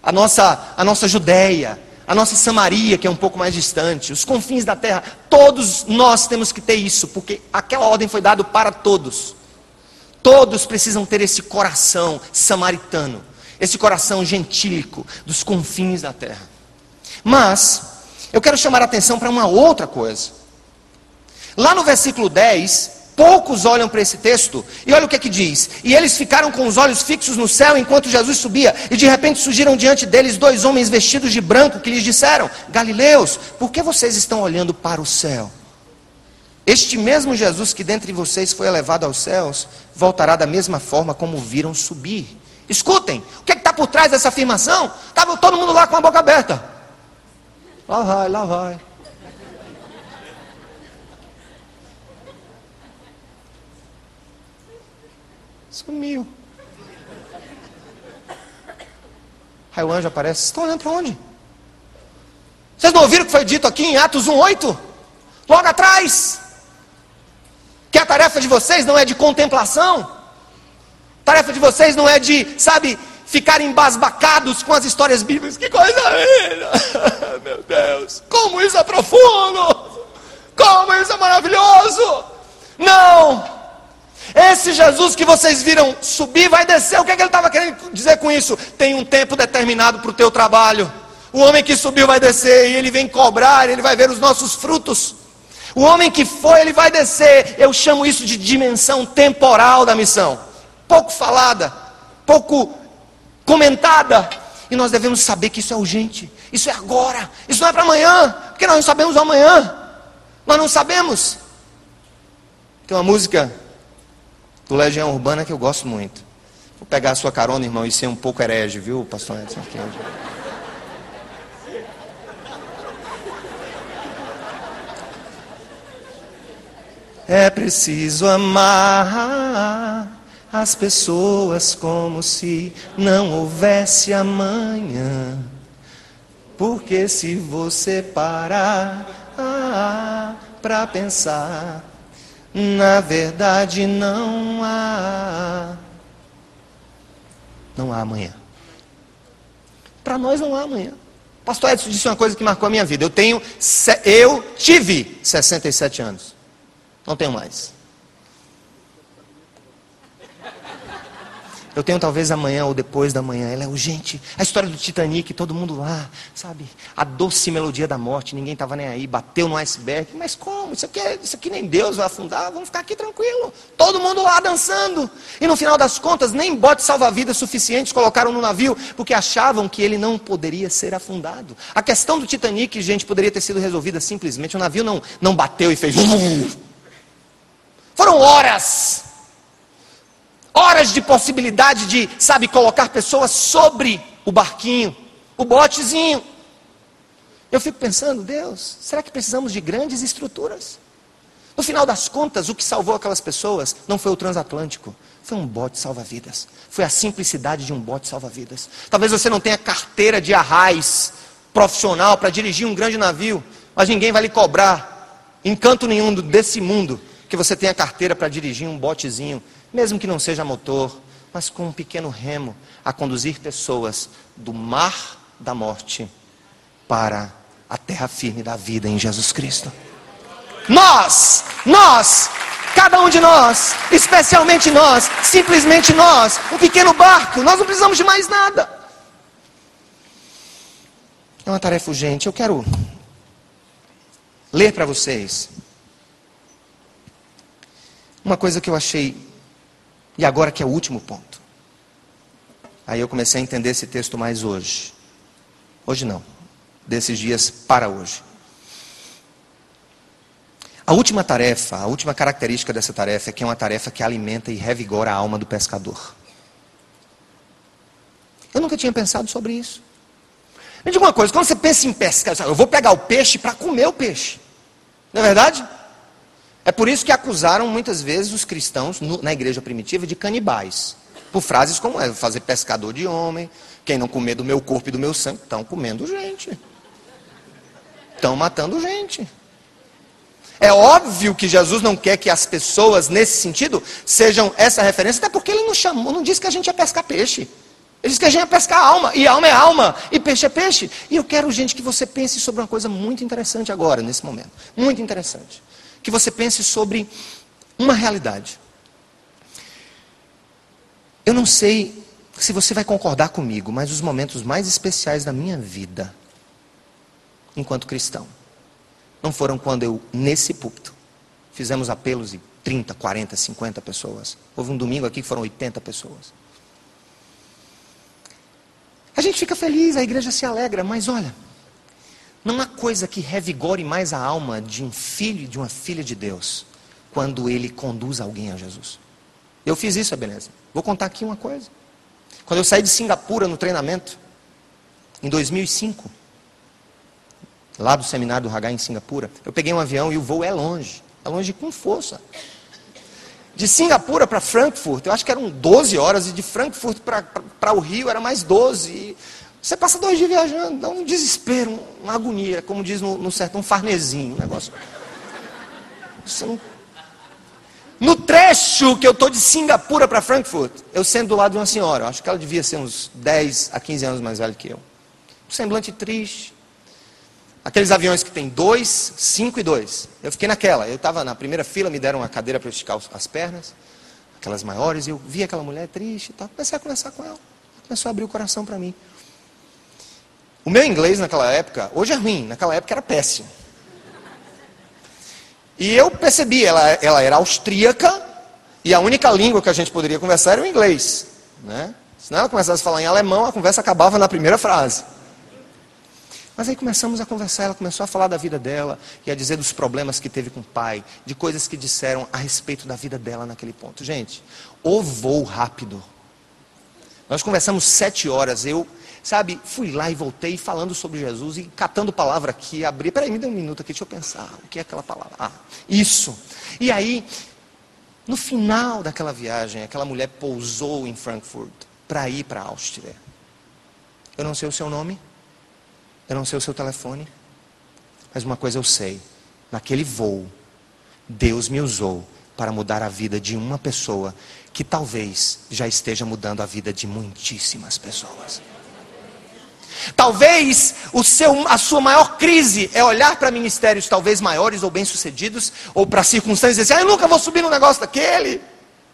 a nossa, a nossa Judéia, a nossa Samaria, que é um pouco mais distante, os confins da terra. Todos nós temos que ter isso, porque aquela ordem foi dada para todos. Todos precisam ter esse coração samaritano esse coração gentílico dos confins da terra. Mas, eu quero chamar a atenção para uma outra coisa. Lá no versículo 10, poucos olham para esse texto e olha o que é que diz: E eles ficaram com os olhos fixos no céu enquanto Jesus subia, e de repente surgiram diante deles dois homens vestidos de branco que lhes disseram: Galileus, por que vocês estão olhando para o céu? Este mesmo Jesus que dentre vocês foi elevado aos céus, voltará da mesma forma como viram subir. Escutem, o que é está por trás dessa afirmação? Estava todo mundo lá com a boca aberta. Lá vai, lá vai. Sumiu. Aí o anjo aparece. Estão olhando para onde? Vocês não ouviram o que foi dito aqui em Atos 1,8? Logo atrás. Que a tarefa de vocês não é de contemplação. Tarefa de vocês não é de, sabe, ficar embasbacados com as histórias bíblicas. Que coisa linda! Meu Deus, como isso é profundo! Como isso é maravilhoso! Não! Esse Jesus que vocês viram subir vai descer. O que, é que ele estava querendo dizer com isso? Tem um tempo determinado para o teu trabalho. O homem que subiu vai descer e ele vem cobrar, ele vai ver os nossos frutos. O homem que foi, ele vai descer. Eu chamo isso de dimensão temporal da missão pouco falada, pouco comentada. E nós devemos saber que isso é urgente, isso é agora, isso não é para amanhã, porque nós não sabemos o amanhã, nós não sabemos. Tem uma música do Legião Urbana que eu gosto muito. Vou pegar a sua carona, irmão, e ser um pouco herege, viu, pastor Edson? É preciso amar as pessoas como se não houvesse amanhã. Porque se você parar ah, para pensar, na verdade não há. Não há amanhã. Para nós não há amanhã. Pastor Edson disse uma coisa que marcou a minha vida. Eu tenho, eu tive 67 anos. Não tenho mais. Eu tenho talvez amanhã ou depois da manhã. Ela é urgente. A história do Titanic, todo mundo lá, sabe? A doce melodia da morte, ninguém estava nem aí, bateu no iceberg. Mas como? Isso aqui, é, isso aqui nem Deus vai afundar, vamos ficar aqui tranquilo. Todo mundo lá dançando. E no final das contas, nem bote salva-vidas suficientes colocaram no navio, porque achavam que ele não poderia ser afundado. A questão do Titanic, gente, poderia ter sido resolvida simplesmente. O navio não, não bateu e fez. Foram horas horas de possibilidade de, sabe, colocar pessoas sobre o barquinho, o botezinho. Eu fico pensando, Deus, será que precisamos de grandes estruturas? No final das contas, o que salvou aquelas pessoas não foi o transatlântico, foi um bote salva-vidas. Foi a simplicidade de um bote salva-vidas. Talvez você não tenha carteira de arraiz profissional para dirigir um grande navio, mas ninguém vai lhe cobrar, encanto nenhum desse mundo, que você tenha carteira para dirigir um botezinho mesmo que não seja motor, mas com um pequeno remo, a conduzir pessoas do mar da morte para a terra firme da vida em Jesus Cristo. Nós, nós, cada um de nós, especialmente nós, simplesmente nós, um pequeno barco, nós não precisamos de mais nada. É uma tarefa urgente. Eu quero ler para vocês uma coisa que eu achei, e agora que é o último ponto. Aí eu comecei a entender esse texto mais hoje. Hoje não, desses dias para hoje. A última tarefa, a última característica dessa tarefa é que é uma tarefa que alimenta e revigora a alma do pescador. Eu nunca tinha pensado sobre isso. Me diga uma coisa, quando você pensa em pescar, eu vou pegar o peixe para comer o peixe. Não é verdade? É por isso que acusaram muitas vezes os cristãos no, na igreja primitiva de canibais. Por frases como essa, fazer pescador de homem, quem não comer do meu corpo e do meu sangue, estão comendo gente. Estão matando gente. É óbvio que Jesus não quer que as pessoas, nesse sentido, sejam essa referência, até porque ele não chamou, não disse que a gente ia pescar peixe. Ele diz que a gente ia pescar alma, e alma é alma, e peixe é peixe. E eu quero, gente, que você pense sobre uma coisa muito interessante agora, nesse momento. Muito interessante. Que você pense sobre uma realidade. Eu não sei se você vai concordar comigo, mas os momentos mais especiais da minha vida, enquanto cristão, não foram quando eu, nesse púlpito, fizemos apelos e 30, 40, 50 pessoas. Houve um domingo aqui que foram 80 pessoas. A gente fica feliz, a igreja se alegra, mas olha, não há coisa que revigore mais a alma de um filho e de uma filha de Deus quando ele conduz alguém a Jesus. Eu fiz isso, beleza. Vou contar aqui uma coisa. Quando eu saí de Singapura no treinamento, em 2005, lá do seminário do Hagai em Singapura, eu peguei um avião e o voo é longe, é longe com força. De Singapura para Frankfurt, eu acho que eram 12 horas, e de Frankfurt para o Rio era mais 12. E você passa dois dias viajando, dá um desespero, uma agonia, como diz no, no um farnezinho, um negócio. Não... No trecho que eu estou de Singapura para Frankfurt, eu sento do lado de uma senhora, acho que ela devia ser uns 10 a 15 anos mais velha que eu. Um semblante triste, Aqueles aviões que tem dois, cinco e dois. Eu fiquei naquela. Eu estava na primeira fila, me deram uma cadeira para esticar as pernas, aquelas maiores, e eu vi aquela mulher triste e tal. Comecei a conversar com ela. Começou a abrir o coração para mim. O meu inglês naquela época, hoje é ruim, naquela época era péssimo. E eu percebi, ela, ela era austríaca, e a única língua que a gente poderia conversar era o inglês. Né? Se ela começasse a falar em alemão, a conversa acabava na primeira frase. Mas aí começamos a conversar, ela começou a falar da vida dela e a dizer dos problemas que teve com o pai, de coisas que disseram a respeito da vida dela naquele ponto. Gente, o voo rápido. Nós conversamos sete horas, eu, sabe, fui lá e voltei falando sobre Jesus e catando palavra aqui, abri. Peraí, me dê um minuto aqui, deixa eu pensar. O que é aquela palavra? Ah, isso. E aí, no final daquela viagem, aquela mulher pousou em Frankfurt para ir para a Áustria. Eu não sei o seu nome. Eu não sei o seu telefone, mas uma coisa eu sei: naquele voo, Deus me usou para mudar a vida de uma pessoa que talvez já esteja mudando a vida de muitíssimas pessoas. Talvez seu, a sua maior crise é olhar para ministérios talvez maiores ou bem-sucedidos, ou para circunstâncias e dizer, ah, eu nunca vou subir no negócio daquele.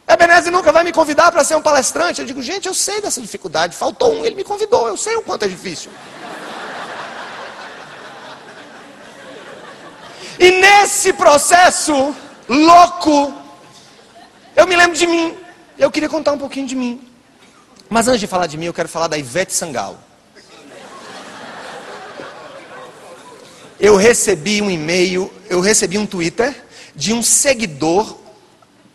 Ebenezer nunca vai me convidar para ser um palestrante. Eu digo, gente, eu sei dessa dificuldade. Faltou um, ele me convidou, eu sei o quanto é difícil. E nesse processo louco, eu me lembro de mim. Eu queria contar um pouquinho de mim. Mas antes de falar de mim, eu quero falar da Ivete Sangalo. Eu recebi um e-mail, eu recebi um Twitter de um seguidor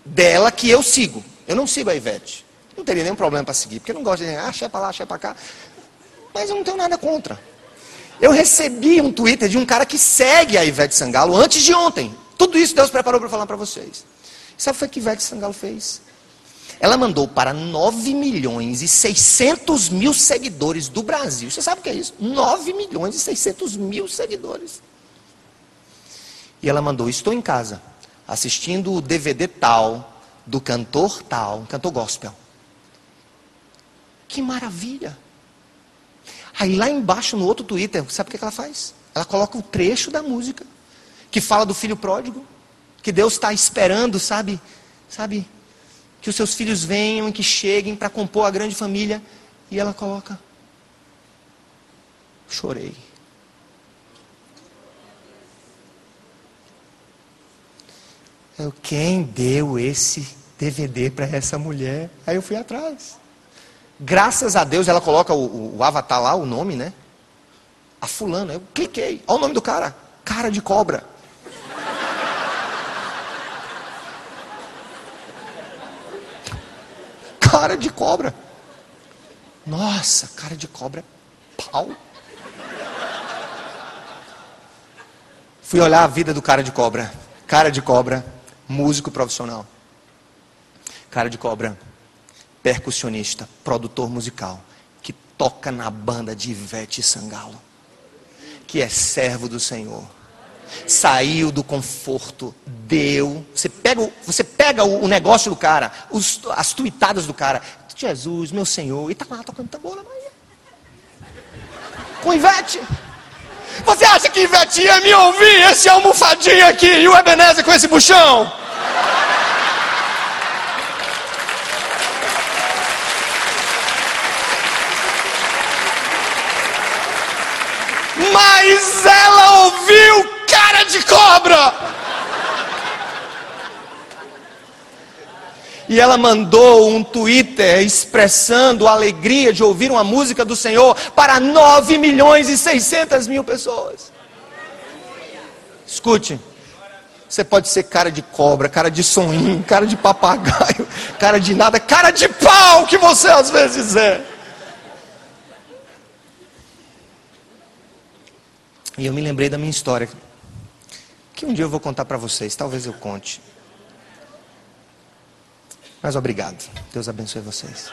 dela que eu sigo. Eu não sigo a Ivete. Não teria nenhum problema para seguir, porque eu não gosto de ah, cheia para lá, cheia para cá. Mas eu não tenho nada contra. Eu recebi um Twitter de um cara que segue a Ivete Sangalo antes de ontem. Tudo isso Deus preparou para falar para vocês. Sabe o que Ivete Sangalo fez? Ela mandou para 9 milhões e 600 mil seguidores do Brasil. Você sabe o que é isso? 9 milhões e 600 mil seguidores. E ela mandou: Estou em casa, assistindo o DVD tal, do cantor tal, um cantor gospel. Que maravilha! Aí lá embaixo no outro Twitter, sabe o que ela faz? Ela coloca o trecho da música que fala do filho pródigo, que Deus está esperando, sabe? Sabe? que os seus filhos venham e que cheguem para compor a grande família. E ela coloca: chorei. Eu, quem deu esse DVD para essa mulher? Aí eu fui atrás. Graças a Deus ela coloca o, o avatar lá, o nome, né? A fulana. Eu cliquei. Olha o nome do cara. Cara de cobra. Cara de cobra. Nossa, cara de cobra é pau. Fui olhar a vida do cara de cobra. Cara de cobra, músico profissional. Cara de cobra, percussionista, produtor musical, que toca na banda de Ivete Sangalo, que é servo do Senhor. Saiu do conforto, deu. Você pega, você pega o, negócio do cara, os, as tuitadas do cara. Jesus, meu Senhor, e tá lá tocando tambor na Bahia. Com Ivete. Você acha que Ivete ia me ouvir? Esse almofadinho aqui e o Ebenezer com esse buchão? Mas ela ouviu cara de cobra. E ela mandou um Twitter expressando a alegria de ouvir uma música do Senhor para 9 milhões e 600 mil pessoas. Escute, você pode ser cara de cobra, cara de soninho, cara de papagaio, cara de nada, cara de pau que você às vezes é. E eu me lembrei da minha história, que um dia eu vou contar para vocês, talvez eu conte. Mas obrigado. Deus abençoe vocês.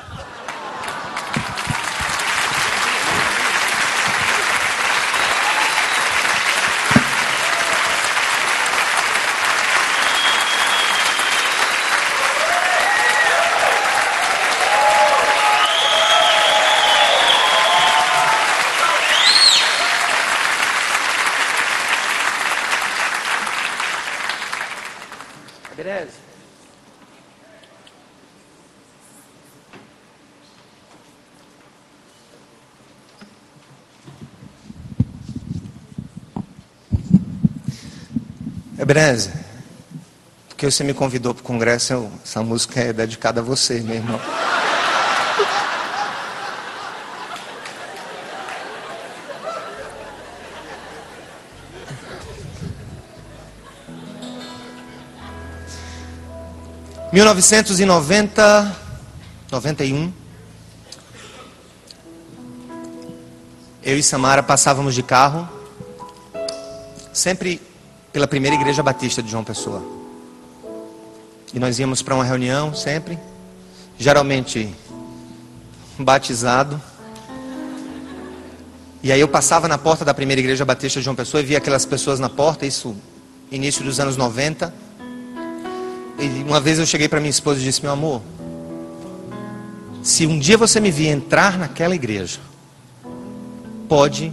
Ebenezer, porque você me convidou para o congresso, eu, essa música é dedicada a você, meu irmão. Mil novecentos e noventa, noventa e um, eu e Samara passávamos de carro, sempre pela primeira igreja batista de João Pessoa. E nós íamos para uma reunião sempre, geralmente batizado. E aí eu passava na porta da primeira igreja batista de João Pessoa e via aquelas pessoas na porta, isso início dos anos 90. E uma vez eu cheguei para minha esposa e disse: "Meu amor, se um dia você me vir entrar naquela igreja, pode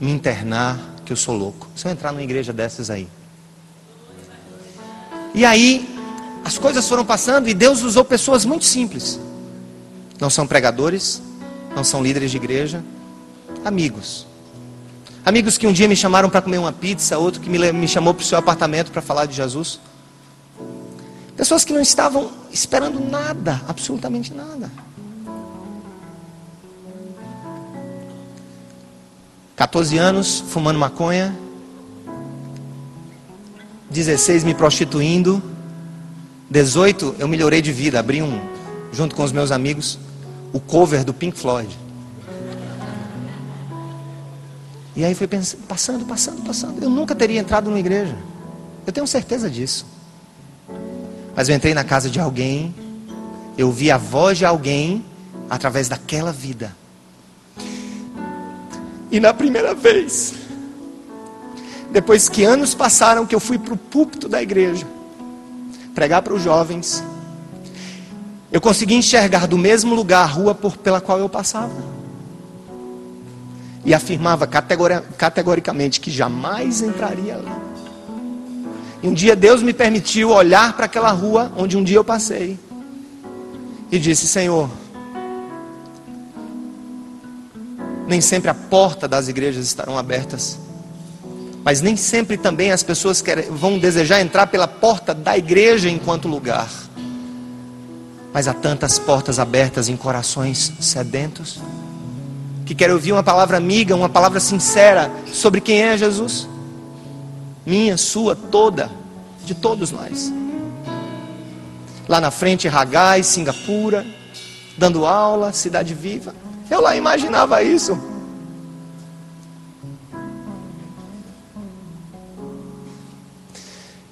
me internar que eu sou louco. Se eu entrar numa igreja dessas aí, e aí, as coisas foram passando e Deus usou pessoas muito simples. Não são pregadores, não são líderes de igreja, amigos. Amigos que um dia me chamaram para comer uma pizza, outro que me, me chamou para o seu apartamento para falar de Jesus. Pessoas que não estavam esperando nada, absolutamente nada. 14 anos fumando maconha, 16 me prostituindo. 18 eu melhorei de vida, abri um, junto com os meus amigos, o cover do Pink Floyd. E aí foi pensando, passando, passando, passando. Eu nunca teria entrado numa igreja. Eu tenho certeza disso. Mas eu entrei na casa de alguém, eu vi a voz de alguém através daquela vida. E na primeira vez, depois que anos passaram que eu fui para o púlpito da igreja pregar para os jovens, eu consegui enxergar do mesmo lugar a rua por, pela qual eu passava. E afirmava categori categoricamente que jamais entraria lá. E um dia Deus me permitiu olhar para aquela rua onde um dia eu passei. E disse: Senhor, nem sempre a porta das igrejas estarão abertas Mas nem sempre também as pessoas querem, vão desejar entrar pela porta da igreja enquanto lugar. Mas há tantas portas abertas em corações sedentos que querem ouvir uma palavra amiga, uma palavra sincera sobre quem é Jesus. Minha, sua, toda, de todos nós. Lá na frente, Ragai, Singapura, dando aula, Cidade Viva. Eu lá imaginava isso.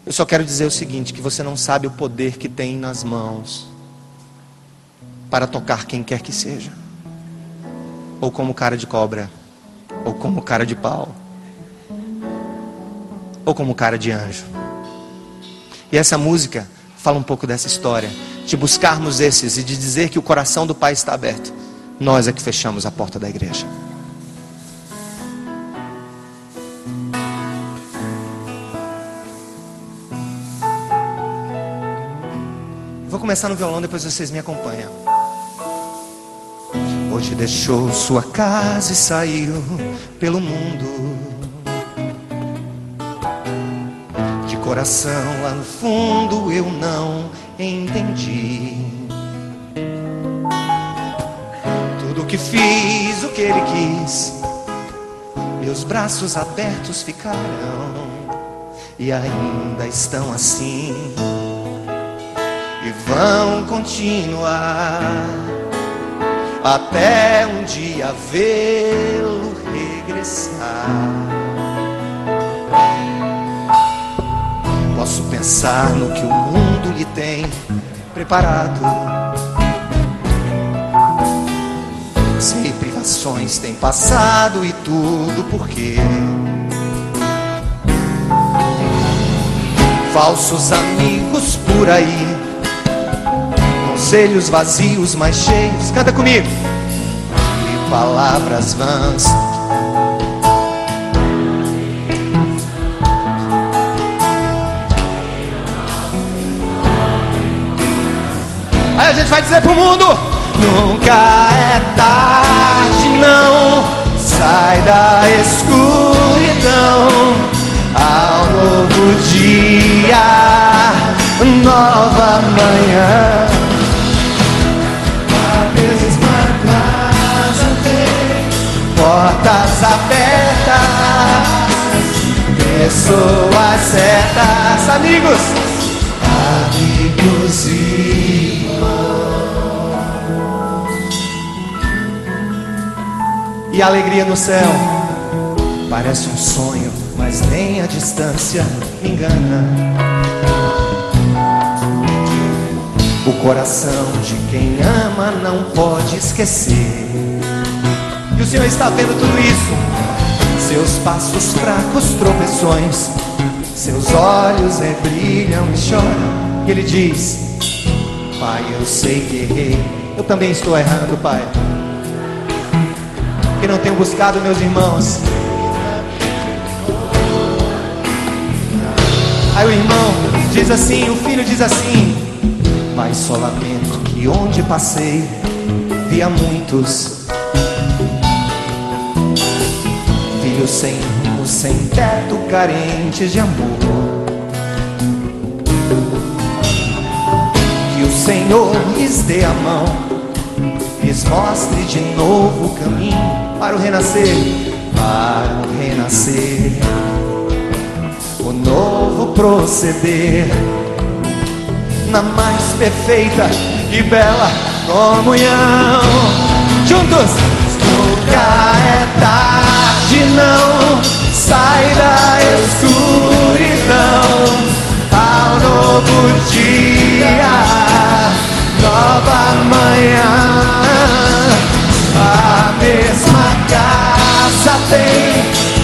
Eu só quero dizer o seguinte: que você não sabe o poder que tem nas mãos para tocar quem quer que seja, ou como cara de cobra, ou como cara de pau, ou como cara de anjo. E essa música fala um pouco dessa história, de buscarmos esses e de dizer que o coração do Pai está aberto. Nós é que fechamos a porta da igreja. Começar no violão, depois vocês me acompanham. Hoje deixou sua casa e saiu pelo mundo. De coração lá no fundo eu não entendi. Tudo que fiz, o que ele quis, meus braços abertos ficaram e ainda estão assim vão continuar até um dia vê-lo regressar. Posso pensar no que o mundo lhe tem preparado. Sei privações tem passado e tudo porque falsos amigos por aí conselhos vazios, mas cheios. Canta comigo. E palavras vãs. Aí a gente vai dizer pro mundo: Nunca é tarde, não. Sai da escuridão ao novo dia, nova manhã. Portas abertas, pessoas certas, amigos, amigos e E a alegria no céu parece um sonho, mas nem a distância me engana. O coração de quem ama não pode esquecer. e o Senhor está vendo tudo isso. Seus passos fracos, tropeções. Seus olhos rebrilham e choram. E Ele diz: Pai, eu sei que errei. Eu também estou errando, Pai. Que não tenho buscado meus irmãos. Aí o irmão diz assim, o filho diz assim: Pai, só lamento que onde passei via muitos sem rumo, sem teto, carentes de amor. Que o Senhor lhes dê a mão, lhes mostre de novo o caminho para o renascer, para o renascer, o novo proceder na mais perfeita e bela comunhão. Juntos, nunca é tarde noite não sai da escuridão ao novo dia, nova manhã. A mesma casa tem